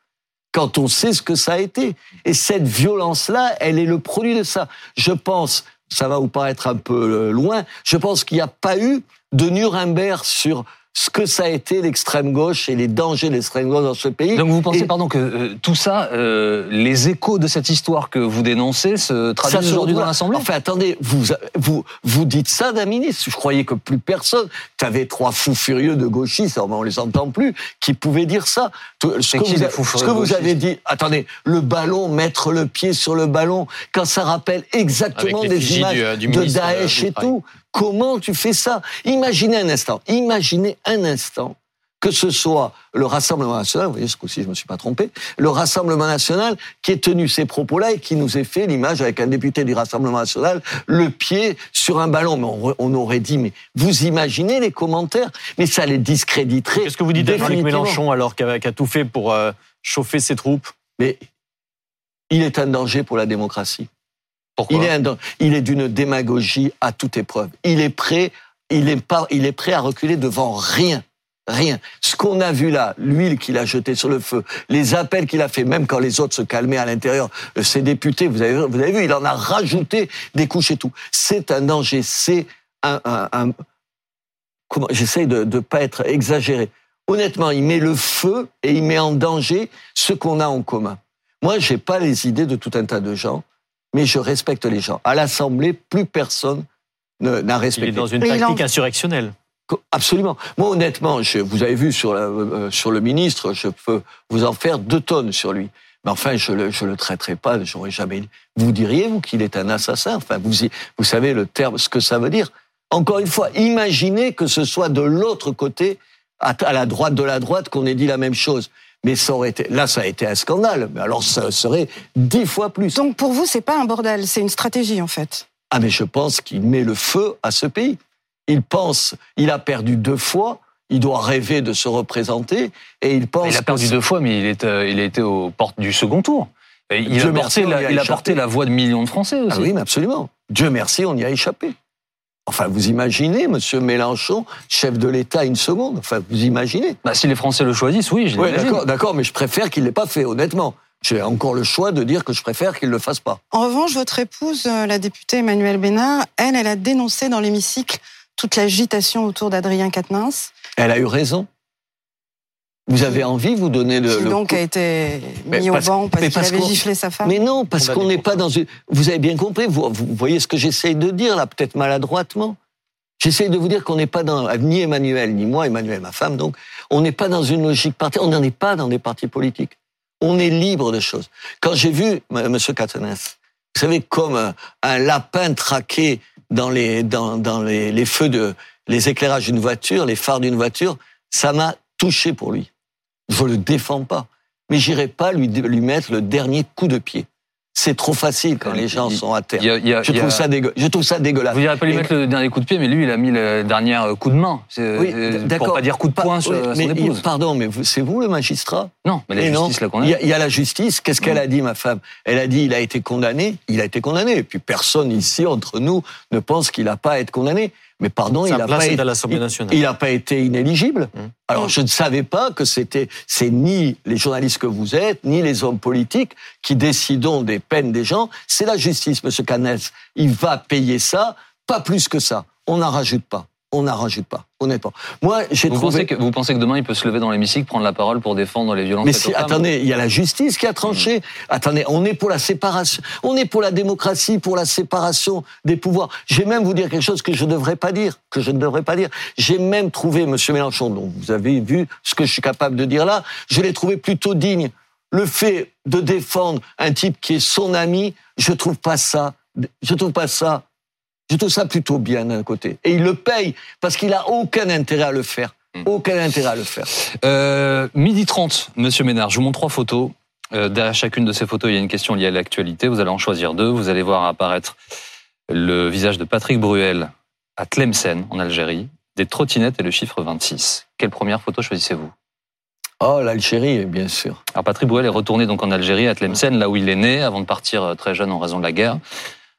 Speaker 2: Quand on sait ce que ça a été. Et cette violence-là, elle est le produit de ça. Je pense ça va vous paraître un peu euh, loin. Je pense qu'il n'y a pas eu de Nuremberg sur ce que ça a été l'extrême gauche et les dangers de l'extrême gauche dans ce pays.
Speaker 1: Donc vous pensez,
Speaker 2: Et
Speaker 1: pardon, que euh, tout ça, euh, les échos de cette histoire que vous dénoncez se traduisent
Speaker 2: se
Speaker 1: aujourd'hui dans l'Assemblée?
Speaker 2: Enfin, attendez, vous, vous, vous dites ça d'un ministre. Je croyais que plus personne, tu avais trois fous furieux de gauchistes, on les entend plus, qui pouvaient dire ça. Tout- Ce que,
Speaker 1: qui,
Speaker 2: vous,
Speaker 1: les
Speaker 2: a-
Speaker 1: fous
Speaker 2: ce que vous avez dit, attendez, le ballon, mettre le pied sur le ballon, quand ça rappelle exactement des images
Speaker 4: du, euh, du
Speaker 2: de
Speaker 4: euh,
Speaker 2: Daesh
Speaker 4: du
Speaker 2: et tout, comment tu fais ça? Imaginez un instant, imaginez un instant que ce soit le Rassemblement national, vous voyez ce coup-ci je me suis pas trompé, le Rassemblement national qui ait tenu ces propos-là et qui nous ait fait l'image avec un député du Rassemblement national, le pied sur un ballon. Mais on, on aurait dit, mais vous imaginez les commentaires? Mais ça les discréditerait.
Speaker 4: Qu'est-ce que vous dites à Jean-Luc. Mélenchon alors qui a, qui a tout fait pour euh, chauffer ses troupes?
Speaker 2: Mais il est un danger pour la démocratie. Il est, d'une démagogie à toute épreuve. Il est prêt, il est pas, il est prêt à reculer devant rien. Rien. Ce qu'on a vu là, l'huile qu'il a jetée sur le feu, les appels qu'il a fait, même quand les autres se calmaient à l'intérieur, euh, ses députés, vous avez, vous avez vu, il en a rajouté des couches et tout. C'est un danger, c'est un, un, un- comment, j'essaye de ne pas être exagéré. Honnêtement, il met le feu et il met en danger ce qu'on a en commun. Moi, j'ai pas les idées de tout un tas de gens, mais je respecte les gens. À l'Assemblée, plus personne ne- n'a
Speaker 4: Il est
Speaker 2: respecté.
Speaker 4: dans une tactique
Speaker 3: en-
Speaker 4: insurrectionnelle.
Speaker 2: Absolument. Moi, honnêtement, je, vous avez vu sur, la- euh, sur le ministre, je peux vous en faire deux tonnes sur lui. Mais enfin, je le, je le traiterai pas, j'aurais jamais. Vous diriez, vous, qu'il est un assassin? Enfin, vous, y- vous savez le terme, ce que ça veut dire. Encore une fois, imaginez que ce soit de l'autre côté, à, à la droite de la droite, qu'on ait dit la même chose. Mais ça aurait été, là, ça a été un scandale. Mais alors, ça serait dix fois plus.
Speaker 3: Donc pour vous, c'est pas un bordel, c'est une stratégie en fait.
Speaker 2: Ah, mais je pense qu'il met le feu à ce pays. Il pense, il a perdu deux fois, il doit rêver de se représenter, et il pense.
Speaker 1: Il a perdu deux fois, mais il, est, euh, il a été aux portes du second tour. Et il,
Speaker 2: Dieu
Speaker 1: a
Speaker 2: merci,
Speaker 1: porté, la,
Speaker 2: a
Speaker 1: il a porté la voix de millions de Français aussi.
Speaker 2: Ah oui, mais absolument. Dieu merci, on y a échappé. Enfin, vous imaginez, Monsieur Mélenchon, chef de l'État, une seconde. Enfin, vous imaginez.
Speaker 1: Bah, si les Français le choisissent, oui, je
Speaker 2: Oui,
Speaker 1: l'imagine.
Speaker 2: d'accord, d'accord, mais je préfère qu'il l'ait pas fait, honnêtement. J'ai encore le choix de dire que je préfère qu'il le fasse pas.
Speaker 3: En revanche, votre épouse, euh, la députée Emmanuelle Bénard, elle, elle a dénoncé dans l'hémicycle toute l'agitation autour d'Adrien Quatennens,
Speaker 2: Elle a eu raison. Vous avez envie, vous donner le.
Speaker 3: qui
Speaker 2: le
Speaker 3: donc
Speaker 2: coup-
Speaker 3: a été
Speaker 2: Mais
Speaker 3: mis au
Speaker 2: parce-
Speaker 3: banc parce qu'il avait giflé sa femme.
Speaker 2: Mais non, parce qu'on n'est pas dans une. Vous avez bien compris, vous, vous voyez ce que j'essaye de dire là, peut-être maladroitement. J'essaye de vous dire qu'on n'est pas dans. Ni Emmanuel, ni moi, Emmanuel, ma femme, donc, on n'est pas dans une logique partie. On n'en est pas dans des partis politiques. On est libre de choses. Quand j'ai vu M. Monsieur Catanès, vous savez, comme un, un lapin traqué dans les, dans, dans les, les feux de. les éclairages d'une voiture, les phares d'une voiture, ça m'a touché pour lui. Je le défends pas. Mais j'irai pas lui, lui mettre le dernier coup de pied. C'est trop facile quand les gens
Speaker 1: Il-
Speaker 2: sont à terre.
Speaker 1: Il y a- il y a-
Speaker 2: Je
Speaker 1: a-
Speaker 2: trouve, ça je trouve ça dégueulasse.
Speaker 1: Vous n'irez pas lui
Speaker 2: Et-
Speaker 1: mettre le dernier coup de pied, mais lui, il a mis le dernier euh, coup de main.
Speaker 2: Oui,
Speaker 1: euh,
Speaker 2: d'accord.
Speaker 1: Pour pas dire coup de poing sur
Speaker 2: oui,
Speaker 1: son
Speaker 2: mais
Speaker 1: épouse.
Speaker 2: Pardon, mais c'est vous le magistrat?
Speaker 1: Non, mais la
Speaker 2: Et
Speaker 1: justice
Speaker 2: il y,
Speaker 1: condamné.
Speaker 2: a, il y a la justice. Qu'est-ce qu'elle a dit, ma femme? Elle a dit il a été condamné. Il a été condamné. Et puis personne ici, entre nous, ne pense qu'il n'a pas à être condamné. Mais pardon, il pas, n'a pas été inéligible.
Speaker 4: Mmh.
Speaker 2: Alors je ne savais pas que c'était c'est ni les journalistes que vous êtes, ni les hommes politiques qui décidons des peines des gens. C'est la justice, Monsieur Canès. Il va payer ça, pas plus que ça. On n'en rajoute pas. On n'en rajoute pas. Honnêtement. Moi, j'ai
Speaker 1: Vous
Speaker 2: trouvé.
Speaker 1: pensez, que, vous pensez que demain, il peut se lever dans l'hémicycle, prendre la parole pour défendre les violences
Speaker 2: Mais si, attendez, il y a la justice qui a tranché. Attendez, on est pour la séparation, on est pour la démocratie, pour la séparation des pouvoirs. J'ai même vous dire quelque chose que je ne devrais pas dire, que je ne devrais pas dire. J'ai même trouvé Monsieur Mélenchon, dont vous avez vu ce que je suis capable de dire là, je l'ai trouvé plutôt digne. Le fait de défendre un type qui est son ami, je trouve pas ça, je trouve pas ça, je trouve ça plutôt bien d'un côté. Et il le paye parce qu'il a aucun intérêt à le faire.
Speaker 1: Hmm.
Speaker 2: Aucun intérêt à le faire.
Speaker 1: Euh, midi 30, Monsieur Ménard, je vous montre trois photos. Euh, derrière chacune de ces photos, il y a une question liée à l'actualité. Vous allez en choisir deux. Vous allez voir apparaître le visage de Patrick Bruel à Tlemcen, en Algérie, des trottinettes et le chiffre 26. Quelle première photo choisissez-vous?
Speaker 2: Oh, l'Algérie, bien sûr.
Speaker 1: Alors Patrick Bruel est retourné donc en Algérie, à Tlemcen, là où il est né, avant de partir euh, très jeune en raison de la guerre.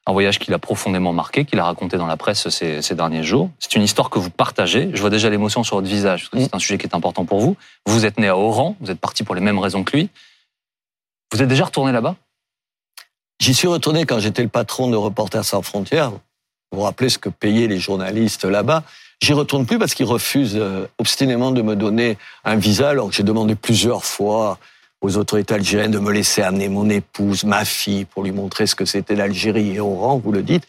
Speaker 1: Un voyage qui l'a profondément marqué, qu'il a raconté dans la presse ces, ces derniers jours. C'est une histoire que vous partagez. Je vois déjà l'émotion sur votre visage, parce que c'est un sujet qui est important pour vous. Vous êtes né à Oran, vous êtes parti pour les mêmes raisons que lui. Vous êtes déjà retourné là-bas?
Speaker 2: J'y suis retourné quand j'étais le patron de Reporters sans frontières. Vous vous rappelez ce que payaient les journalistes là-bas? J'y retourne plus parce qu'ils refusent euh, obstinément de me donner un visa alors que j'ai demandé plusieurs fois aux autorités algériennes de me laisser amener mon épouse, ma fille, pour lui montrer ce que c'était l'Algérie et Oran, vous le dites.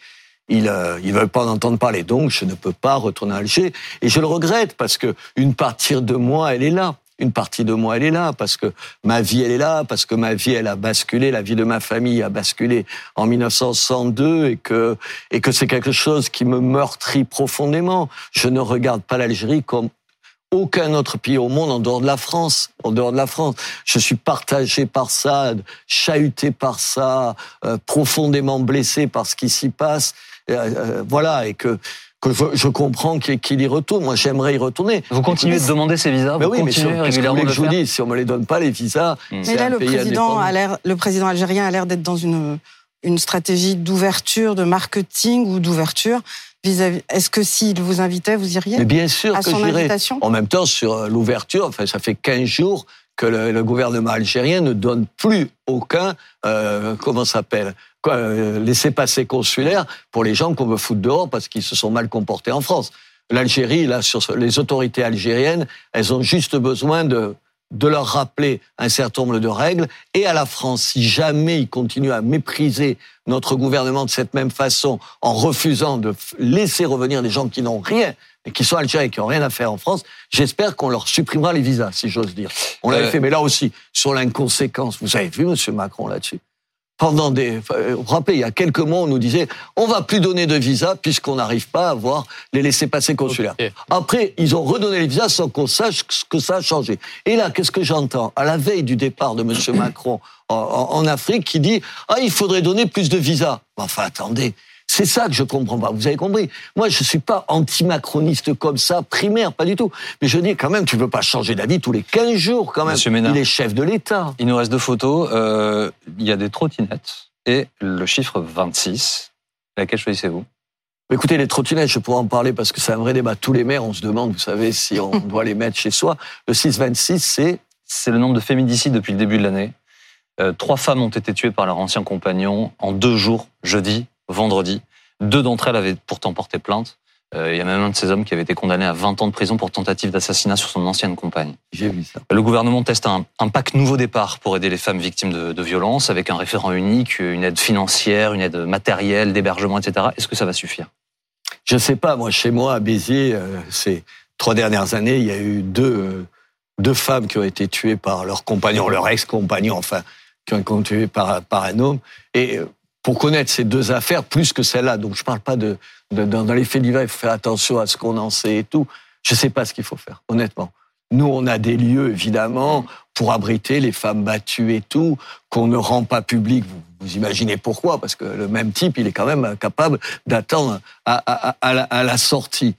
Speaker 2: Ils euh, ils veulent pas en entendre parler, donc je ne peux pas retourner à Alger. Et je le regrette parce que une partie de moi, elle est là. Une partie de moi, elle est là parce que ma vie, elle est là, parce que ma vie, elle a basculé, la vie de ma famille a basculé en 1962 et que et que c'est quelque chose qui me meurtrit profondément. Je ne regarde pas l'Algérie comme aucun autre pays au monde en dehors de la France. En dehors de la France, je suis partagé par ça, chahuté par ça, euh, profondément blessé par ce qui s'y passe. Euh, euh, voilà, et que que je, je comprends qu'il y retourne. Moi, j'aimerais y retourner.
Speaker 1: Vous continuez de demander ces visas
Speaker 2: Mais
Speaker 1: Vous
Speaker 2: oui, mais
Speaker 1: continuez
Speaker 2: vous
Speaker 1: régulièrement
Speaker 2: que je vous dise? Si on me les donne pas, les visas,
Speaker 1: Mm.
Speaker 2: c'est
Speaker 3: Mais là,
Speaker 2: un
Speaker 3: le
Speaker 2: pays
Speaker 3: président, a l'air, le président algérien a l'air d'être dans une, une stratégie d'ouverture, de marketing ou d'ouverture vis-à-vis. Est-ce que s'il vous invitait, vous iriez
Speaker 2: Mais bien sûr
Speaker 3: à
Speaker 2: que j'irai. En même temps, sur euh, l'ouverture, enfin, ça fait 15 jours que le, le gouvernement algérien ne donne plus aucun, euh, comment ça s'appelle, euh, laissez-passer consulaire pour les gens qu'on veut foutre dehors parce qu'ils se sont mal comportés en France. L'Algérie, là, sur les autorités algériennes, elles ont juste besoin de de leur rappeler un certain nombre de règles. Et à la France, si jamais ils continuent à mépriser notre gouvernement de cette même façon en refusant de laisser revenir des gens qui n'ont rien et qui sont algériens et qui n'ont rien à faire en France, j'espère qu'on leur supprimera les visas, si j'ose dire. On l'avait
Speaker 1: Euh,
Speaker 2: fait, mais là aussi, sur l'inconséquence, vous avez vu, Monsieur Macron, là-dessus pendant des, enfin, vous vous rappelez, il y a quelques mois, on nous disait, on va plus donner de visas puisqu'on n'arrive pas à avoir les laissés-passer consulaires. Après, ils ont redonné les visas sans qu'on sache ce que ça a changé. Et là, qu'est-ce que j'entends À la veille du départ de Monsieur *coughs* Macron en Afrique, qui dit, ah, il faudrait donner plus de visas. Enfin, attendez. C'est ça que je comprends pas. Vous avez compris? Moi, je suis pas anti-macroniste comme ça, primaire, pas du tout. Mais je dis quand même, tu veux pas changer d'avis tous les 15 jours, quand même.
Speaker 1: Monsieur Ménard.
Speaker 2: Il est chef de l'État.
Speaker 1: Il nous reste deux photos. Euh, il y a des trottinettes et le chiffre 26. Laquelle choisissez-vous?
Speaker 2: Écoutez, les trottinettes, je pourrais en parler parce que c'est un vrai débat. Tous les maires, on se demande, vous savez, si on *laughs* doit les mettre chez soi. Le 626, c'est
Speaker 1: C'est le nombre de féminicides depuis le début de l'année. Euh, trois femmes ont été tuées par leur ancien compagnon en deux jours, jeudi, vendredi. Deux d'entre elles avaient pourtant porté plainte. Euh, il y a même un de ces hommes qui avait été condamné à 20 ans de prison pour tentative d'assassinat sur son ancienne compagne.
Speaker 2: j'ai vu ça.
Speaker 1: Le gouvernement teste un, un pacte nouveau départ pour aider les femmes victimes de, de violences avec un référent unique, une aide financière, une aide matérielle, d'hébergement, etc. Est-ce que ça va suffire?
Speaker 2: Je sais pas, moi, chez moi, à Béziers, euh, ces trois dernières années, il y a eu deux, euh, deux femmes qui ont été tuées par leur compagnon, leur ex-compagnon, enfin, qui ont été tuées par, par un homme. Et pour connaître ces deux affaires, plus que celle-là, donc je parle pas de, de- dans, les faits divers, il faut faire attention à ce qu'on en sait et tout. Je sais pas ce qu'il faut faire, honnêtement. Nous, on a des lieux, évidemment, pour abriter les femmes battues et tout, qu'on ne rend pas public. Vous, imaginez pourquoi? Parce que le même type, il est quand même capable d'attendre à, la, sortie.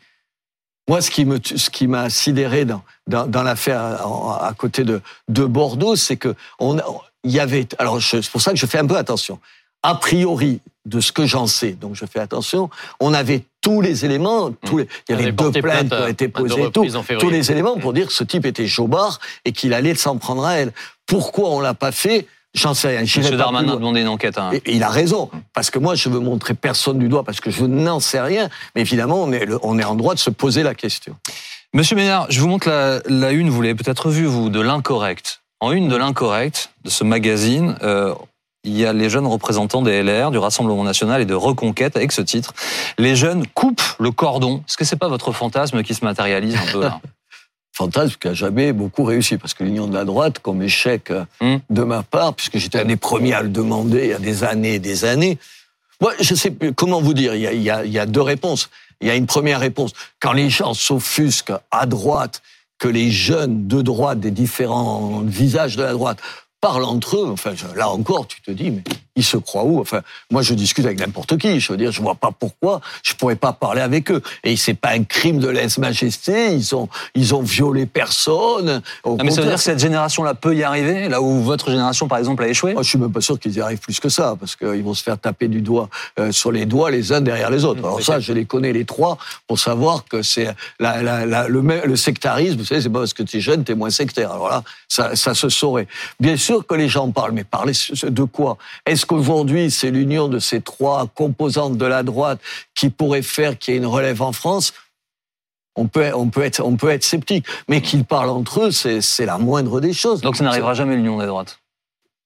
Speaker 2: Moi, ce qui me, ce qui m'a sidéré dans, dans, l'affaire à côté de, de Bordeaux, c'est que on, y avait. Alors, c'est pour ça que je fais un peu attention. A priori, de ce que j'en sais, donc je fais attention. On avait tous les éléments, tous les, il y avait deux plaintes
Speaker 4: plainte
Speaker 2: qui ont été
Speaker 4: deux
Speaker 2: posées, et tout, tous les éléments pour dire que ce type était jobard et qu'il allait s'en prendre à elle. Pourquoi on l'a pas fait? J'en sais rien.
Speaker 1: Monsieur Darmanin a demandé une enquête. hein.
Speaker 2: Et et il a raison, parce que moi, je veux montrer personne du doigt, parce que je n'en sais rien. Mais évidemment, on est, on est en droit de se poser la question.
Speaker 1: Monsieur Ménard, je vous montre la, la une, vous l'avez peut-être vue, vous, de l'incorrect. En une de l'incorrect, de ce magazine, euh, il y a les jeunes représentants des LR, du Rassemblement National et de Reconquête, avec ce titre. Les jeunes coupent le cordon. Est-ce que c'est pas votre fantasme qui se matérialise un peu là? *laughs*
Speaker 2: Fantasme qui a jamais beaucoup réussi, parce que l'union de la droite, comme échec euh,
Speaker 1: Hmm.
Speaker 2: de ma part, puisque j'étais un des premiers à le demander il y a des années et des années. Moi, je sais plus comment vous dire. Il y a, il y a- il y a deux réponses. Il y a une première réponse. Quand les gens s'offusquent à droite, que les jeunes de droite, des différents visages de la droite, parlent entre eux, enfin, là encore, tu te dis, mais ils se croient où? Enfin, moi, je discute avec n'importe qui. Je veux dire, je vois pas pourquoi je pourrais pas parler avec eux. Et c'est pas un crime de lèse-majesté. Ils ont, ils ont violé personne. Au
Speaker 1: Ah, mais ça veut dire que cette génération-là peut y arriver, là où votre génération, par exemple, a échoué?
Speaker 2: Moi, je suis même pas sûr qu'ils y arrivent plus que ça, parce qu'ils vont se faire taper du doigt euh, sur les doigts les uns derrière les autres. Alors ça, je les connais les trois pour savoir que c'est la, la, la- le, sectarisme. Vous savez, c'est pas parce que tu es jeune, tu es moins sectaire. Alors là, ça, ça se saurait. Bien sûr que les gens parlent, mais parler de quoi? Est-ce qu'aujourd'hui, c'est l'union de ces trois composantes de la droite qui pourrait faire qu'il y ait une relève en France on peut, on peut, être, on peut être sceptique. Mais qu'ils parlent entre eux, c'est la moindre des choses.
Speaker 1: Donc ça n'arrivera jamais l'union des droites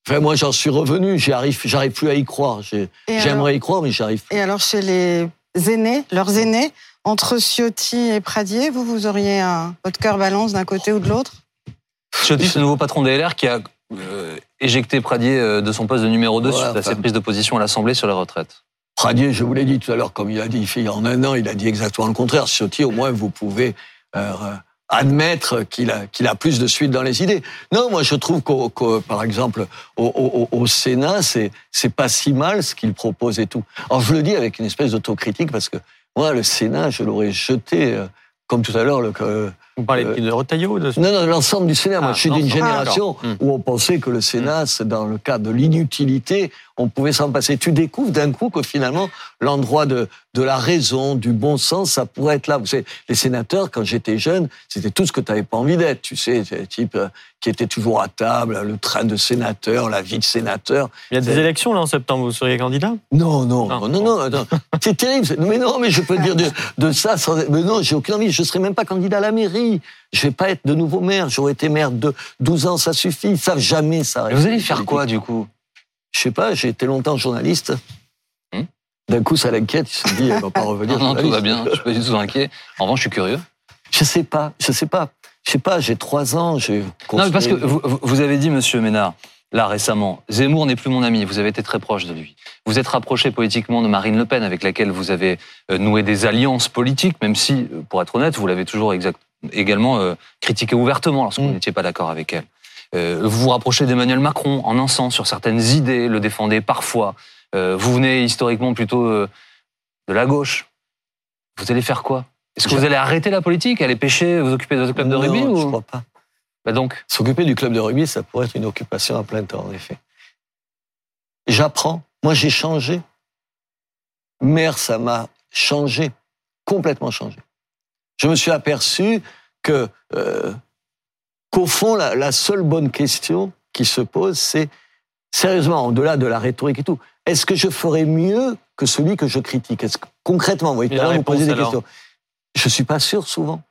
Speaker 2: Enfin, moi, j'en suis revenu, j'arrive, j'arrive plus à y croire. J'aimerais y croire, mais j'arrive plus.
Speaker 3: Et alors, chez les aînés, leurs aînés, entre Ciotti et Pradier, vous, vous auriez un, votre cœur balance d'un côté ou de l'autre?
Speaker 1: Ciotti, c'est le nouveau patron des LR qui a euh, éjecté Pradier euh, de son poste de numéro 2 suite à ses prises de position à l'Assemblée sur les retraites.
Speaker 2: Pradier, je vous l'ai dit tout à l'heure, comme il a dit, en un an, il a dit exactement le contraire. Ciotti, au moins, vous pouvez euh, admettre qu'il a, qu'il a plus de suite dans les idées. Non, moi, je trouve qu'au, par exemple, au, au, au Sénat, c'est, c'est pas si mal ce qu'il propose et tout. Alors, je le dis avec une espèce d'autocritique parce que moi, le Sénat, je l'aurais jeté, euh, comme tout à l'heure, le,
Speaker 4: vous parlez euh, de Retailleau de...
Speaker 2: Non, non, l'ensemble du Sénat. Moi, ah, je suis d'une génération hmm. où on pensait que le Sénat, c'est dans le cas de l'inutilité, on pouvait s'en passer. Tu découvres d'un coup que finalement, l'endroit de, de la raison, du bon sens, ça pourrait être là. Vous savez, les sénateurs, quand j'étais jeune, c'était tout ce que tu n'avais pas envie d'être. Tu sais, les types euh, qui étaient toujours à table, le train de sénateur, la vie de sénateur.
Speaker 4: Il y a des élections là en septembre, vous seriez candidat?
Speaker 2: Non, non, non, non, non. c'est terrible. Mais non, mais je peux dire de, de ça sans. Mais non, j'ai aucune envie. Je serais même pas candidat à la mairie. Je vais pas être de nouveau maire. J'aurais été maire de 12 ans, ça suffit. Ils savent jamais ça.
Speaker 1: vous allez faire quoi du coup?
Speaker 2: Je sais pas. J'ai été longtemps journaliste. Hmm? D'un coup, ça l'inquiète. Il se dit, elle va pas *laughs* revenir.
Speaker 1: non, non tout va bien. Je suis pas du tout inquiet. En revanche, je suis curieux.
Speaker 2: Je sais pas. Je sais pas. Je sais pas. J'ai trois ans. J'ai.
Speaker 1: Non, parce que vous, vous avez dit, Monsieur Ménard, là récemment, Zemmour n'est plus mon ami. Vous avez été très proche de lui. Vous êtes rapproché politiquement de Marine Le Pen, avec laquelle vous avez euh, noué des alliances politiques, même si, euh, pour être honnête, vous l'avez toujours exact, également euh, ouvertement lorsque vous mm. n'étiez pas d'accord avec elle. vous vous rapprochez d'Emmanuel Macron en un sens sur certaines idées, le défendez parfois. vous venez historiquement plutôt de la gauche. Vous allez faire quoi? Est-ce que vous allez arrêter la politique, aller pêcher, vous occuper de votre club de rugby
Speaker 2: Non, je crois pas.
Speaker 1: Bah donc?
Speaker 2: S'occuper du club de rugby, ça pourrait être une occupation à plein temps, en effet. J'apprends. Moi, j'ai changé. Mère, ça m'a changé, complètement changé. Je me suis aperçu que, euh, qu'au fond, la, seule bonne question qui se pose, c'est sérieusement, au-delà de la rhétorique et tout, est-ce que je ferais mieux que celui que je critique? Est-ce que, Concrètement, vous voyez, vous posez des questions. Je suis pas sûr souvent.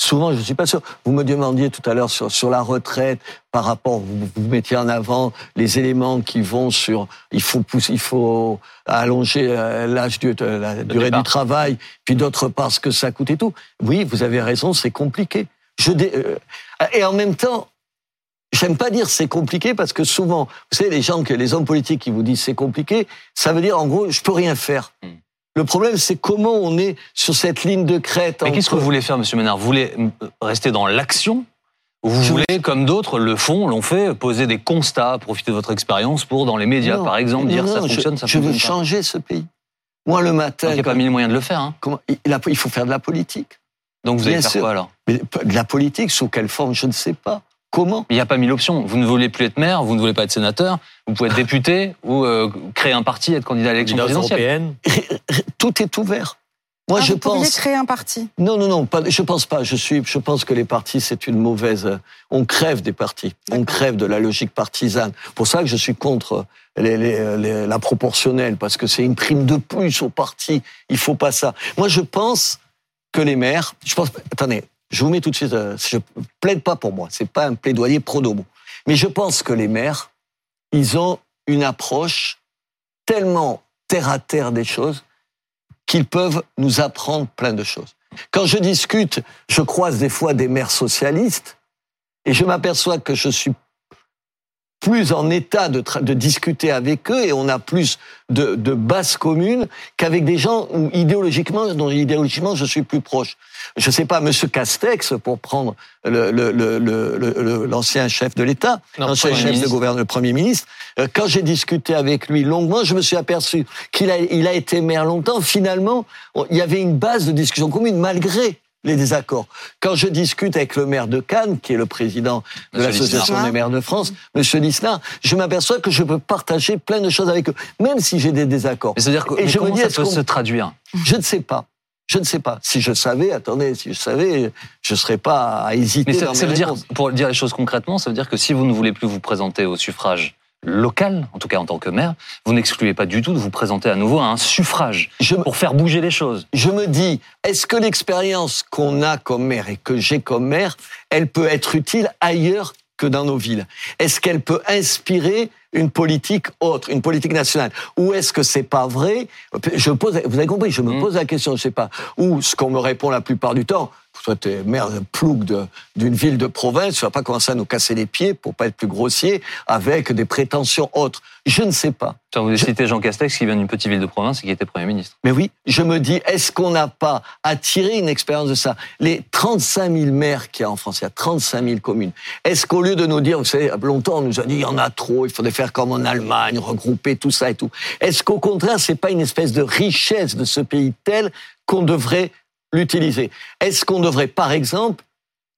Speaker 2: Souvent, je suis pas sûr. Vous me demandiez tout à l'heure sur, sur la retraite, par rapport, vous, vous mettiez en avant les éléments qui vont sur, il faut pousser, il faut allonger euh, l'âge de la durée du travail, puis d'autre part ce que ça coûte et tout. Oui, vous avez raison, c'est compliqué. Je euh, et en même temps, j'aime pas dire c'est compliqué parce que souvent, vous savez, les gens, que les hommes politiques qui vous disent c'est compliqué, ça veut dire en gros, je peux rien faire. Hmm. Le problème, c'est comment on est sur cette ligne de crête.
Speaker 1: Mais qu'est-ce que vous voulez faire, Monsieur Ménard? Vous voulez rester dans l'action? Ou vous voulez, comme d'autres le font, l'ont fait, poser des constats, profiter de votre expérience pour, dans les médias, par exemple, dire ça fonctionne, ça
Speaker 2: je
Speaker 1: fonctionne.
Speaker 2: Je veux changer ce pays. Moi, le matin.
Speaker 1: il n'y a pas mille moyens de le faire. Hein.
Speaker 2: Comment, il faut faire de la politique.
Speaker 1: Donc vous allez faire quoi alors?
Speaker 2: De la politique, sous quelle forme, je ne sais pas. Comment
Speaker 1: Il n'y a pas mille options. Vous ne voulez plus être maire, vous ne voulez pas être sénateur, vous pouvez être *laughs* député ou euh, créer un parti, être candidat à l'élection présidentielle.
Speaker 2: Tout est ouvert.
Speaker 3: Moi, ah, je vous pense. créer un parti
Speaker 2: Non, non, non, pas, je pense pas. Je suis, je pense que les partis, c'est une mauvaise. On crève des partis. On crève de la logique partisane. Pour ça que je suis contre les, les, la proportionnelle, parce que c'est une prime de plus au parti. Il faut pas ça. Moi, je pense que les maires. Je pense. Attendez, je vous mets tout de suite, euh, je plaide pas pour moi, c'est pas un plaidoyer pro domo. Mais je pense que les maires, ils ont une approche tellement terre à terre des choses qu'ils peuvent nous apprendre plein de choses. Quand je discute, je croise des fois des maires socialistes et je m'aperçois que je suis plus en état de, de, discuter avec eux et on a plus de, de bases communes qu'avec des gens où idéologiquement, dont idéologiquement je suis plus proche. Je sais pas, Monsieur Castex, pour prendre l'ancien le, le, le, chef de l'État, l'ancien chef de gouvernement, le Premier ministre, euh, quand j'ai discuté avec lui longuement, je me suis aperçu qu'il a, il a été maire longtemps. Finalement, il y avait une base de discussion commune malgré les désaccords. Quand je discute avec le maire de Cannes, qui est le président de l'Association des maires de France, Monsieur Lisnard, je m'aperçois que je peux partager plein de choses avec eux, même si j'ai des désaccords.
Speaker 1: c'est-à-dire que Et je comment me dis, ça peut se traduire?
Speaker 2: Je ne sais pas. Je ne sais pas. Si je savais, attendez, si je savais, je ne serais pas à hésiter.
Speaker 1: Mais ça, veut dire, pour dire les choses concrètement, ça veut dire que si vous ne voulez plus vous présenter au suffrage local, en tout cas en tant que maire, vous n'excluez pas du tout de vous présenter à nouveau à un suffrage pour faire bouger les choses.
Speaker 2: Je me dis, est-ce que l'expérience qu'on a comme maire et que j'ai comme maire, elle peut être utile ailleurs que dans nos villes? Est-ce qu'elle peut inspirer une politique autre, une politique nationale? Ou est-ce que c'est pas vrai? Je pose, vous avez compris, je me mmh. pose la question, je sais pas. Ou ce qu'on me répond la plupart du temps, toi, tu es maire plouc d'une ville de province, tu vas pas commencer à nous casser les pieds pour pas être plus grossier avec des prétentions autres. Je ne sais pas.
Speaker 1: Vous avez cité Jean Castex qui vient d'une petite ville de province et qui était Premier ministre.
Speaker 2: Mais oui, je me dis, est-ce qu'on n'a pas attiré une expérience de ça? Les 35 000 maires qu'il y a en France, il y a 35 000 communes. Est-ce qu'au lieu de nous dire, vous savez, longtemps on nous a dit, il y en a trop, il faudrait faire comme en Allemagne, regrouper tout ça et tout. Est-ce qu'au contraire, c'est pas une espèce de richesse de ce pays tel qu'on devrait l'utiliser. Est-ce qu'on devrait, par exemple,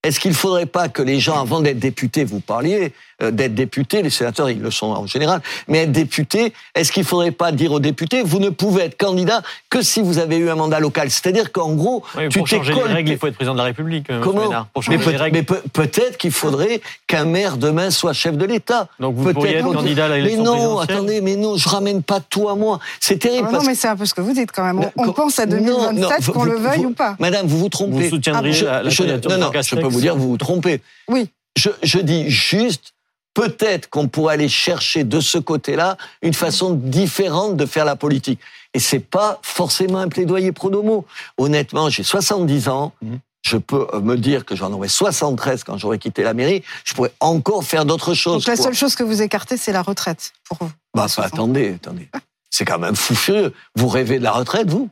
Speaker 2: est-ce qu'il ne faudrait pas que les gens, avant d'être députés, vous parliez d'être députés, les sénateurs, ils le sont en général, mais être député, est-ce qu'il ne faudrait pas dire aux députés, vous ne pouvez être candidat que si vous avez eu un mandat local? C'est-à-dire qu'en gros,
Speaker 4: tu pour changer les règles, il faut être président de la République.
Speaker 2: Euh, Comment? Pour changer Mais, les règles. mais peut-être qu'il faudrait qu'un maire demain soit chef de l'État.
Speaker 4: Donc vous pourriez être candidat à l'élection
Speaker 2: Mais non, attendez, mais non, je ramène pas tout à moi. C'est terrible.
Speaker 3: Ah non, mais c'est un peu ce que vous dites quand même. On, pense à 2027, qu'on le veuille ou pas.
Speaker 2: Madame, vous vous trompez.
Speaker 4: Vous soutiendriez
Speaker 2: ah,
Speaker 4: la, la
Speaker 2: Non, non, je peux vous dire, vous vous trompez.
Speaker 3: Oui.
Speaker 2: je dis juste peut-être qu'on pourrait aller chercher de ce côté-là une façon différente de faire la politique. Et c'est pas forcément un plaidoyer pro domo. Honnêtement, j'ai 70 ans. Mhm. Je peux euh, me dire que j'en aurais 73 quand j'aurais quitté la mairie. Je pourrais encore faire d'autres choses.
Speaker 3: Donc la seule chose que vous écartez, c'est la retraite pour vous.
Speaker 2: Bah, attendez, attendez. C'est quand même fou furieux. Vous rêvez de la retraite, vous?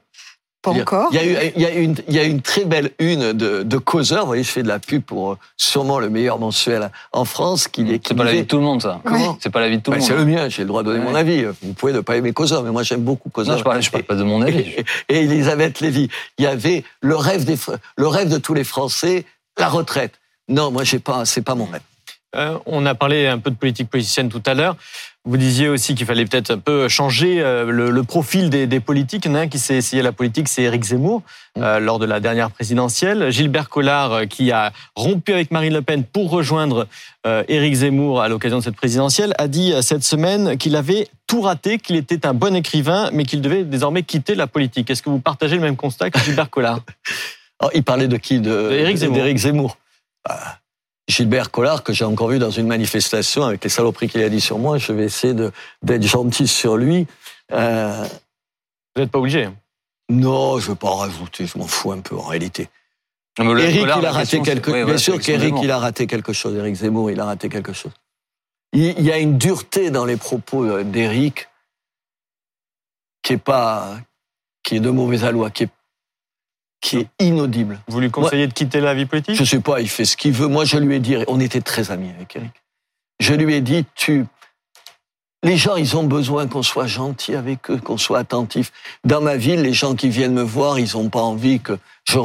Speaker 3: Pas encore.
Speaker 2: Il y, a eu, il, y a une, il y a une très belle une de, de causeur. Vous voyez, je fais de la pub pour euh, sûrement le meilleur mensuel en France. Qui
Speaker 1: est, c'est pas l'avis de tout le monde, ça. Comment C'est pas l'avis de tout le monde.
Speaker 2: C'est le mien. J'ai le droit de donner mon avis. Vous pouvez ne pas aimer causeur, mais moi j'aime beaucoup causeur.
Speaker 1: Non, je parle, je parle pas de mon avis.
Speaker 2: Et, Elisabeth Lévy, il y avait le rêve des, le rêve de tous les Français, la retraite. Non, moi j'ai pas, c'est pas mon rêve.
Speaker 4: Euh, on a parlé un peu de politique politicienne tout à l'heure. Vous disiez aussi qu'il fallait peut-être un peu changer euh, le, profil des, politiques. Il y en a un qui s'est essayé à la politique, c'est Éric Zemmour, mm. euh, lors de la dernière présidentielle. Gilbert Collard, qui a rompu avec Marine Le Pen pour rejoindre Éric Zemmour à l'occasion de cette présidentielle, a dit cette semaine qu'il avait tout raté, qu'il était un bon écrivain, mais qu'il devait désormais quitter la politique. Est-ce que vous partagez le même constat que Gilbert Collard? *laughs*
Speaker 2: Oh, Il parlait de qui?
Speaker 4: D'Éric Zemmour.
Speaker 2: Zemmour. Ah. Gilbert Collard, que j'ai encore vu dans une manifestation avec les saloperies qu'il a dit sur moi, je vais essayer d'être gentil sur lui.
Speaker 4: Euh... Vous n'êtes pas obligé.
Speaker 2: Non, je ne veux pas en rajouter, je m'en fous un peu en réalité. Eric, il a raté quelque chose. Bien sûr qu'Eric, il a raté quelque chose. Eric Zemmour, il a raté quelque chose. Il y a une dureté dans les propos d'Eric qui est pas, qui est de mauvais aloi, qui est qui est inaudible.
Speaker 4: Vous lui conseillez de quitter la vie politique
Speaker 2: Je sais pas, il fait ce qu'il veut. Moi, je lui ai dit, on était très amis avec Eric. Je lui ai dit, tu, les gens, ils ont besoin qu'on soit gentil avec eux, qu'on soit attentif. Dans ma ville, les gens qui viennent me voir, ils ont pas envie que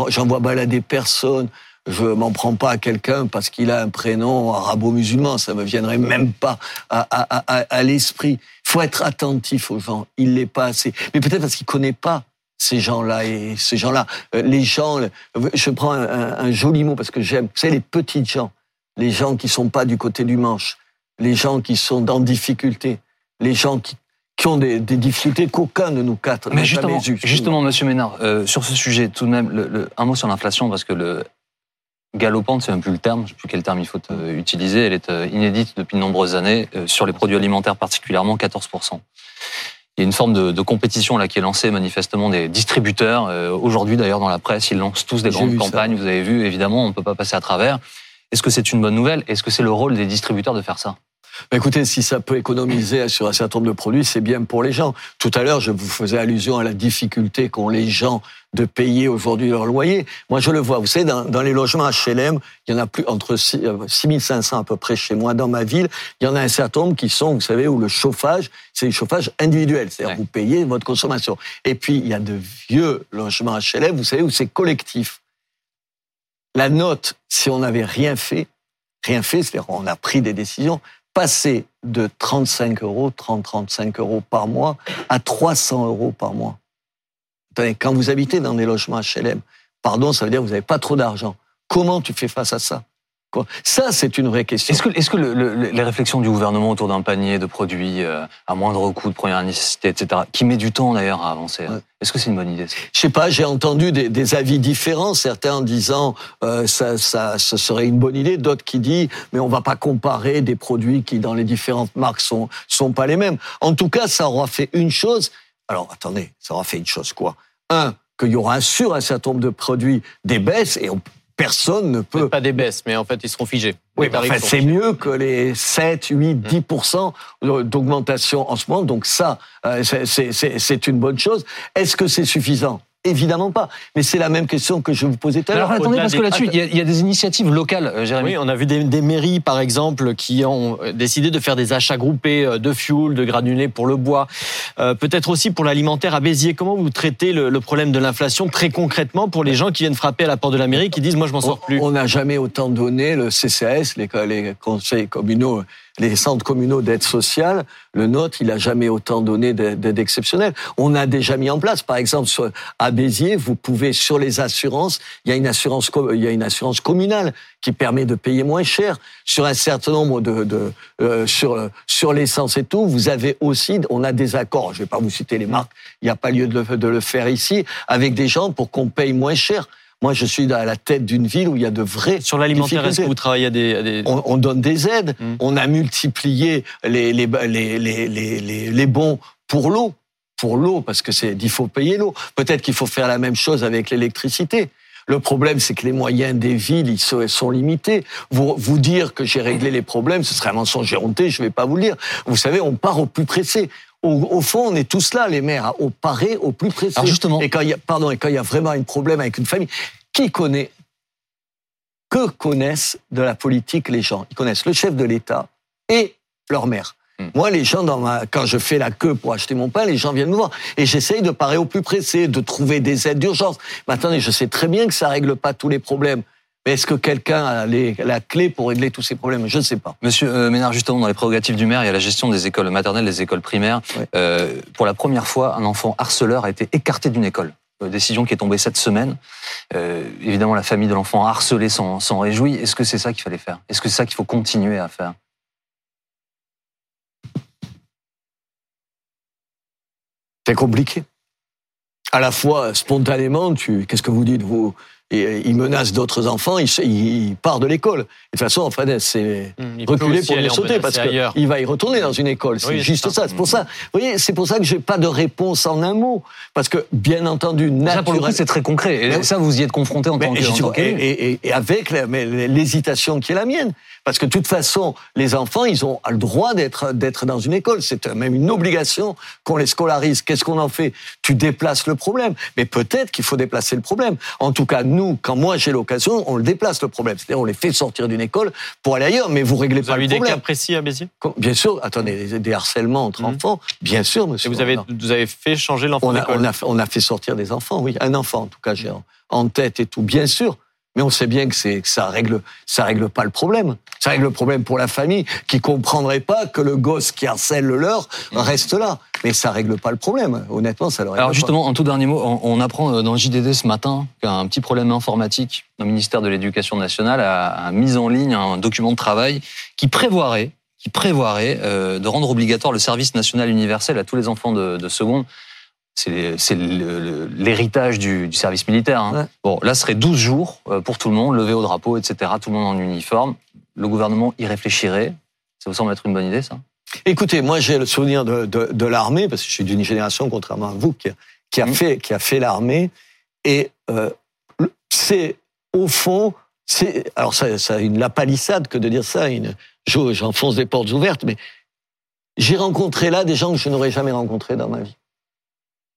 Speaker 2: j'envoie balader personne. Je m'en prends pas à quelqu'un parce qu'il a un prénom arabo-musulman. Ça me viendrait même pas à, à, à, à l'esprit. Faut être attentif aux gens. Il l'est pas assez. Mais peut-être parce qu'il connaît pas ces gens-là et ces gens-là. Euh, les gens, je prends un, joli mot parce que j'aime, c'est les petites gens, les gens qui sont pas du côté du manche, les gens qui sont dans difficulté, les gens qui, qui ont des, difficultés qu'aucun de nous quatre n'a
Speaker 1: jamais eu. Justement, Monsieur Ménard, euh, sur ce sujet, tout de même, le, un mot sur l'inflation parce que le galopante, c'est un peu le terme, je ne sais plus quel terme il faut euh, utiliser, elle est inédite depuis de nombreuses années, sur les produits alimentaires particulièrement, 14% il y a une forme de, de, compétition là qui est lancée manifestement des distributeurs. Euh, aujourd'hui d'ailleurs dans la presse, ils lancent tous des grandes campagnes. Vous avez vu, évidemment, on ne peut pas passer à travers. Est-ce que c'est une bonne nouvelle? Est-ce que c'est le rôle des distributeurs de faire ça?
Speaker 2: Bah, écoutez, si ça peut économiser sur un certain nombre de produits, c'est bien pour les gens. Tout à l'heure, je vous faisais allusion à la difficulté qu'ont les gens de payer aujourd'hui leur loyer. Moi, je le vois. Vous savez, dans, les logements HLM, il y en a plus entre 6500 euh, à peu près chez moi dans ma ville. Il y en a un certain nombre qui sont, vous savez, où le chauffage, c'est le chauffage individuel. C'est-à-dire vous payez votre consommation. Et puis, il y a de vieux logements HLM, vous savez, où c'est collectif. La note, si on n'avait rien fait, rien fait, c'est-à-dire on a pris des décisions, passer de 35 euros, 30-35 euros par mois à 300 euros par mois. Quand vous habitez dans des logements HLM, pardon, ça veut dire que vous n'avez pas trop d'argent. Comment tu fais face à ça? Ça, c'est une vraie question.
Speaker 1: Est-ce que, est-ce que le- le- les réflexions du gouvernement autour d'un panier de produits euh, à moindre coût, de première nécessité, etc., qui met du temps d'ailleurs à avancer,
Speaker 2: Ouais.
Speaker 1: est-ce que c'est une bonne idée ça?
Speaker 2: Je sais pas, j'ai entendu des, des avis différents, certains en disant euh, ça, ça, ce serait une bonne idée, d'autres qui disent mais on va pas comparer des produits qui dans les différentes marques sont sont pas les mêmes. En tout cas, ça aura fait une chose. Alors attendez, ça aura fait une chose quoi? Un, qu'il y aura sur un certain nombre de produits des baisses et on- personne ne peut
Speaker 4: pas des baisses, mais en fait, ils seront figés.
Speaker 2: oui, enfin, c'est mieux que les 7, 8, 10 d'augmentation en ce moment. Donc ça, euh, c'est une bonne chose. Est-ce que c'est suffisant? Évidemment pas. Mais c'est la même question que je vous posais tout à
Speaker 1: Alors
Speaker 2: l'heure.
Speaker 1: attendez,
Speaker 4: au-delà
Speaker 1: parce que
Speaker 4: des-
Speaker 1: là-dessus, il y, a- il y a des initiatives locales, euh, Jérémy.
Speaker 4: Oui, on a vu des, des mairies, par exemple, qui ont euh, décidé de faire des achats groupés euh, de fuel, de granulés pour le bois, Euh, peut-être aussi pour l'alimentaire à Béziers. Comment vous traitez le, le problème de l'inflation très concrètement pour les gens qui viennent frapper à la porte de la mairie, qui disent moi je m'en sors plus?
Speaker 2: On n'a jamais autant donné le CCAS, les, les conseils communaux, les centres communaux d'aide sociale. Le nôtre, il a jamais autant donné d'aide exceptionnelle. On a déjà mis en place, par exemple, à Béziers, vous pouvez sur les assurances, il y a une assurance, il y a une assurance communale qui permet de payer moins cher sur un certain nombre de, de euh, sur sur l'essence et tout. Vous avez aussi, on a des accords. Je vais pas vous citer les marques. Il n'y a pas lieu de le, de le faire ici avec des gens pour qu'on paye moins cher. Moi, je suis à la tête d'une ville où il y a de vrais
Speaker 4: Sur l'alimentaire, est-ce que vous travaillez à des... à des-
Speaker 2: On, on donne des aides.
Speaker 4: Mm.
Speaker 2: On a multiplié les, les, les, les, les, les, les bons pour l'eau. Pour l'eau, parce que c'est, il faut payer l'eau. Peut-être qu'il faut faire la même chose avec l'électricité. Le problème, c'est que les moyens des villes, ils sont, limités. Vous, vous dire que j'ai réglé les problèmes, ce serait un mensonge honté, je vais pas vous le dire. Vous savez, on part au plus pressé. Au, au fond, on est tous là, les maires, au parer au plus pressé.
Speaker 1: Alors justement-
Speaker 2: Et quand il y a, pardon, et quand il y a vraiment un problème avec une famille, qui connaît, que connaissent de la politique les gens? Ils connaissent le chef de l'État et leur mère.
Speaker 1: Hmm.
Speaker 2: Moi, les gens, dans ma, quand je fais la queue pour acheter mon pain, les gens viennent me voir. Et j'essaye de parer au plus pressé, de trouver des aides d'urgence. Mais attendez, je sais très bien que ça règle pas tous les problèmes. Mais est-ce que quelqu'un a les- la clé pour régler tous ces problèmes? Je ne sais pas.
Speaker 1: Monsieur euh, Ménard, justement, dans les prérogatives du maire, il y a la gestion des écoles maternelles, des écoles primaires. Euh, pour la première fois, un enfant harceleur a été écarté d'une école. Euh, Décision qui est tombée cette semaine. Euh, évidemment, la famille de l'enfant harcelé s'en s'en réjouit. Est-ce que c'est ça qu'il fallait faire? Est-ce que c'est ça qu'il faut continuer à faire?
Speaker 2: C'est compliqué. À la fois, spontanément, tu, qu'est-ce que vous dites vous? Et, euh, Il menace d'autres enfants, il, part de l'école. De toute façon, enfin, c'est
Speaker 4: il peut
Speaker 2: reculer pour
Speaker 4: aller
Speaker 2: mieux sauter parce qu'il va y retourner dans une école. C'est
Speaker 4: Oui,
Speaker 2: juste
Speaker 4: ça.
Speaker 2: ça. C'est pour ça. Vous voyez, c'est pour ça que j'ai pas de réponse en un mot. Parce que, bien entendu,
Speaker 1: Ça, pour le coup,
Speaker 2: naturel-
Speaker 1: c'est très concret. Et ça, vous y êtes confronté en
Speaker 2: mais-
Speaker 1: tant que-
Speaker 2: et, et,
Speaker 1: qu'élu.
Speaker 2: et- et avec l'hésitation qui est la mienne. Parce que de toute façon, les enfants, ils ont le droit d'être d'être dans une école. C'est même une obligation qu'on les scolarise. Qu'est-ce qu'on en fait? Tu déplaces le problème. Mais peut-être qu'il faut déplacer le problème. En tout cas, nous, quand moi j'ai l'occasion, on le déplace le problème. C'est-à-dire, on les fait sortir d'une école pour aller ailleurs. Mais vous réglez
Speaker 4: Vous
Speaker 2: pas
Speaker 4: avez
Speaker 2: le
Speaker 4: eu des
Speaker 2: problème.
Speaker 4: cas précis à Béziers
Speaker 2: Bien sûr. Attendez, des- des harcèlements entre
Speaker 4: Mhm.
Speaker 2: enfants. Bien sûr,
Speaker 4: Et
Speaker 2: monsieur.
Speaker 4: vous avez,
Speaker 2: Non.
Speaker 4: vous avez fait changer l'enfant
Speaker 2: On a, on, a, on a fait sortir des enfants, oui. Un enfant, en tout cas, j'ai en tête et tout, bien sûr. Mais on sait bien que, c'est, ça règle, ça règle pas le problème. Ça règle le problème pour la famille qui comprendrait pas que le gosse qui harcèle le leur reste là. Mais ça règle pas le problème. Honnêtement, ça le règle
Speaker 1: Alors
Speaker 2: pas.
Speaker 1: justement, en tout dernier mot, on, on apprend euh, dans JDD ce matin qu'un petit problème informatique au ministère de l'Éducation nationale a, a mis en ligne un document de travail qui prévoirait, qui prévoirait euh, de rendre obligatoire le service national universel à tous les enfants de, de seconde. C'est l'héritage du, du service militaire. hein.
Speaker 2: Ouais.
Speaker 1: Bon, là, ce serait 12 jours euh, pour tout le monde, levé au drapeau, etc. Tout le monde en uniforme. Le gouvernement y réfléchirait. Ça vous semble être une bonne idée, ça?
Speaker 2: Écoutez, moi j'ai le souvenir de, de, de l'armée parce que je suis d'une génération, contrairement à vous, qui a, qui a
Speaker 1: Mhm.
Speaker 2: fait qui a fait l'armée. Et euh, c'est au fond, c'est alors ça, une la palissade que de dire ça. Une, je- j'enfonce des portes ouvertes, mais j'ai rencontré là des gens que je n'aurais jamais rencontrés dans ma vie.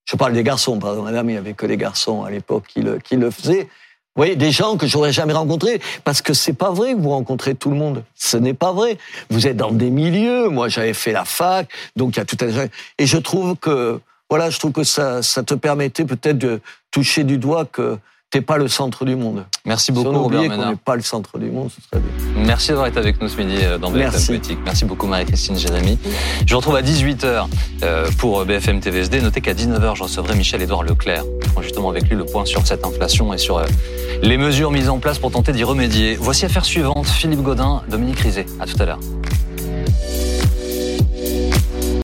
Speaker 2: Je parle des garçons, pardon, madame, il n'y avait que les garçons à l'époque qui le, qui le faisaient. Vous voyez, des gens que j'aurais jamais rencontrés, parce que c'est pas vrai que vous rencontrez tout le monde. Ce n'est pas vrai. Vous êtes dans des milieux. Moi, j'avais fait la fac, donc il y a tout un. Et je trouve que, voilà, je trouve que ça, ça te permettait peut-être de toucher du doigt que t'es pas le centre du monde.
Speaker 1: Merci
Speaker 2: Si
Speaker 1: beaucoup,
Speaker 2: on
Speaker 1: Robert Ménard.
Speaker 2: n'est pas le centre du monde, ce serait bien.
Speaker 1: Merci d'avoir été avec nous ce midi euh, dans BFM. Politique. Merci beaucoup Marie-Christine Jérémy. Je vous retrouve à 18h pour BFM TVSD. Notez qu'à 19h, je recevrai Michel-Édouard Leclerc. Fera justement avec lui le point sur cette inflation et sur euh, les mesures mises en place pour tenter d'y remédier. Voici affaire suivante, Philippe Godin, Dominique Rizet. À tout à l'heure.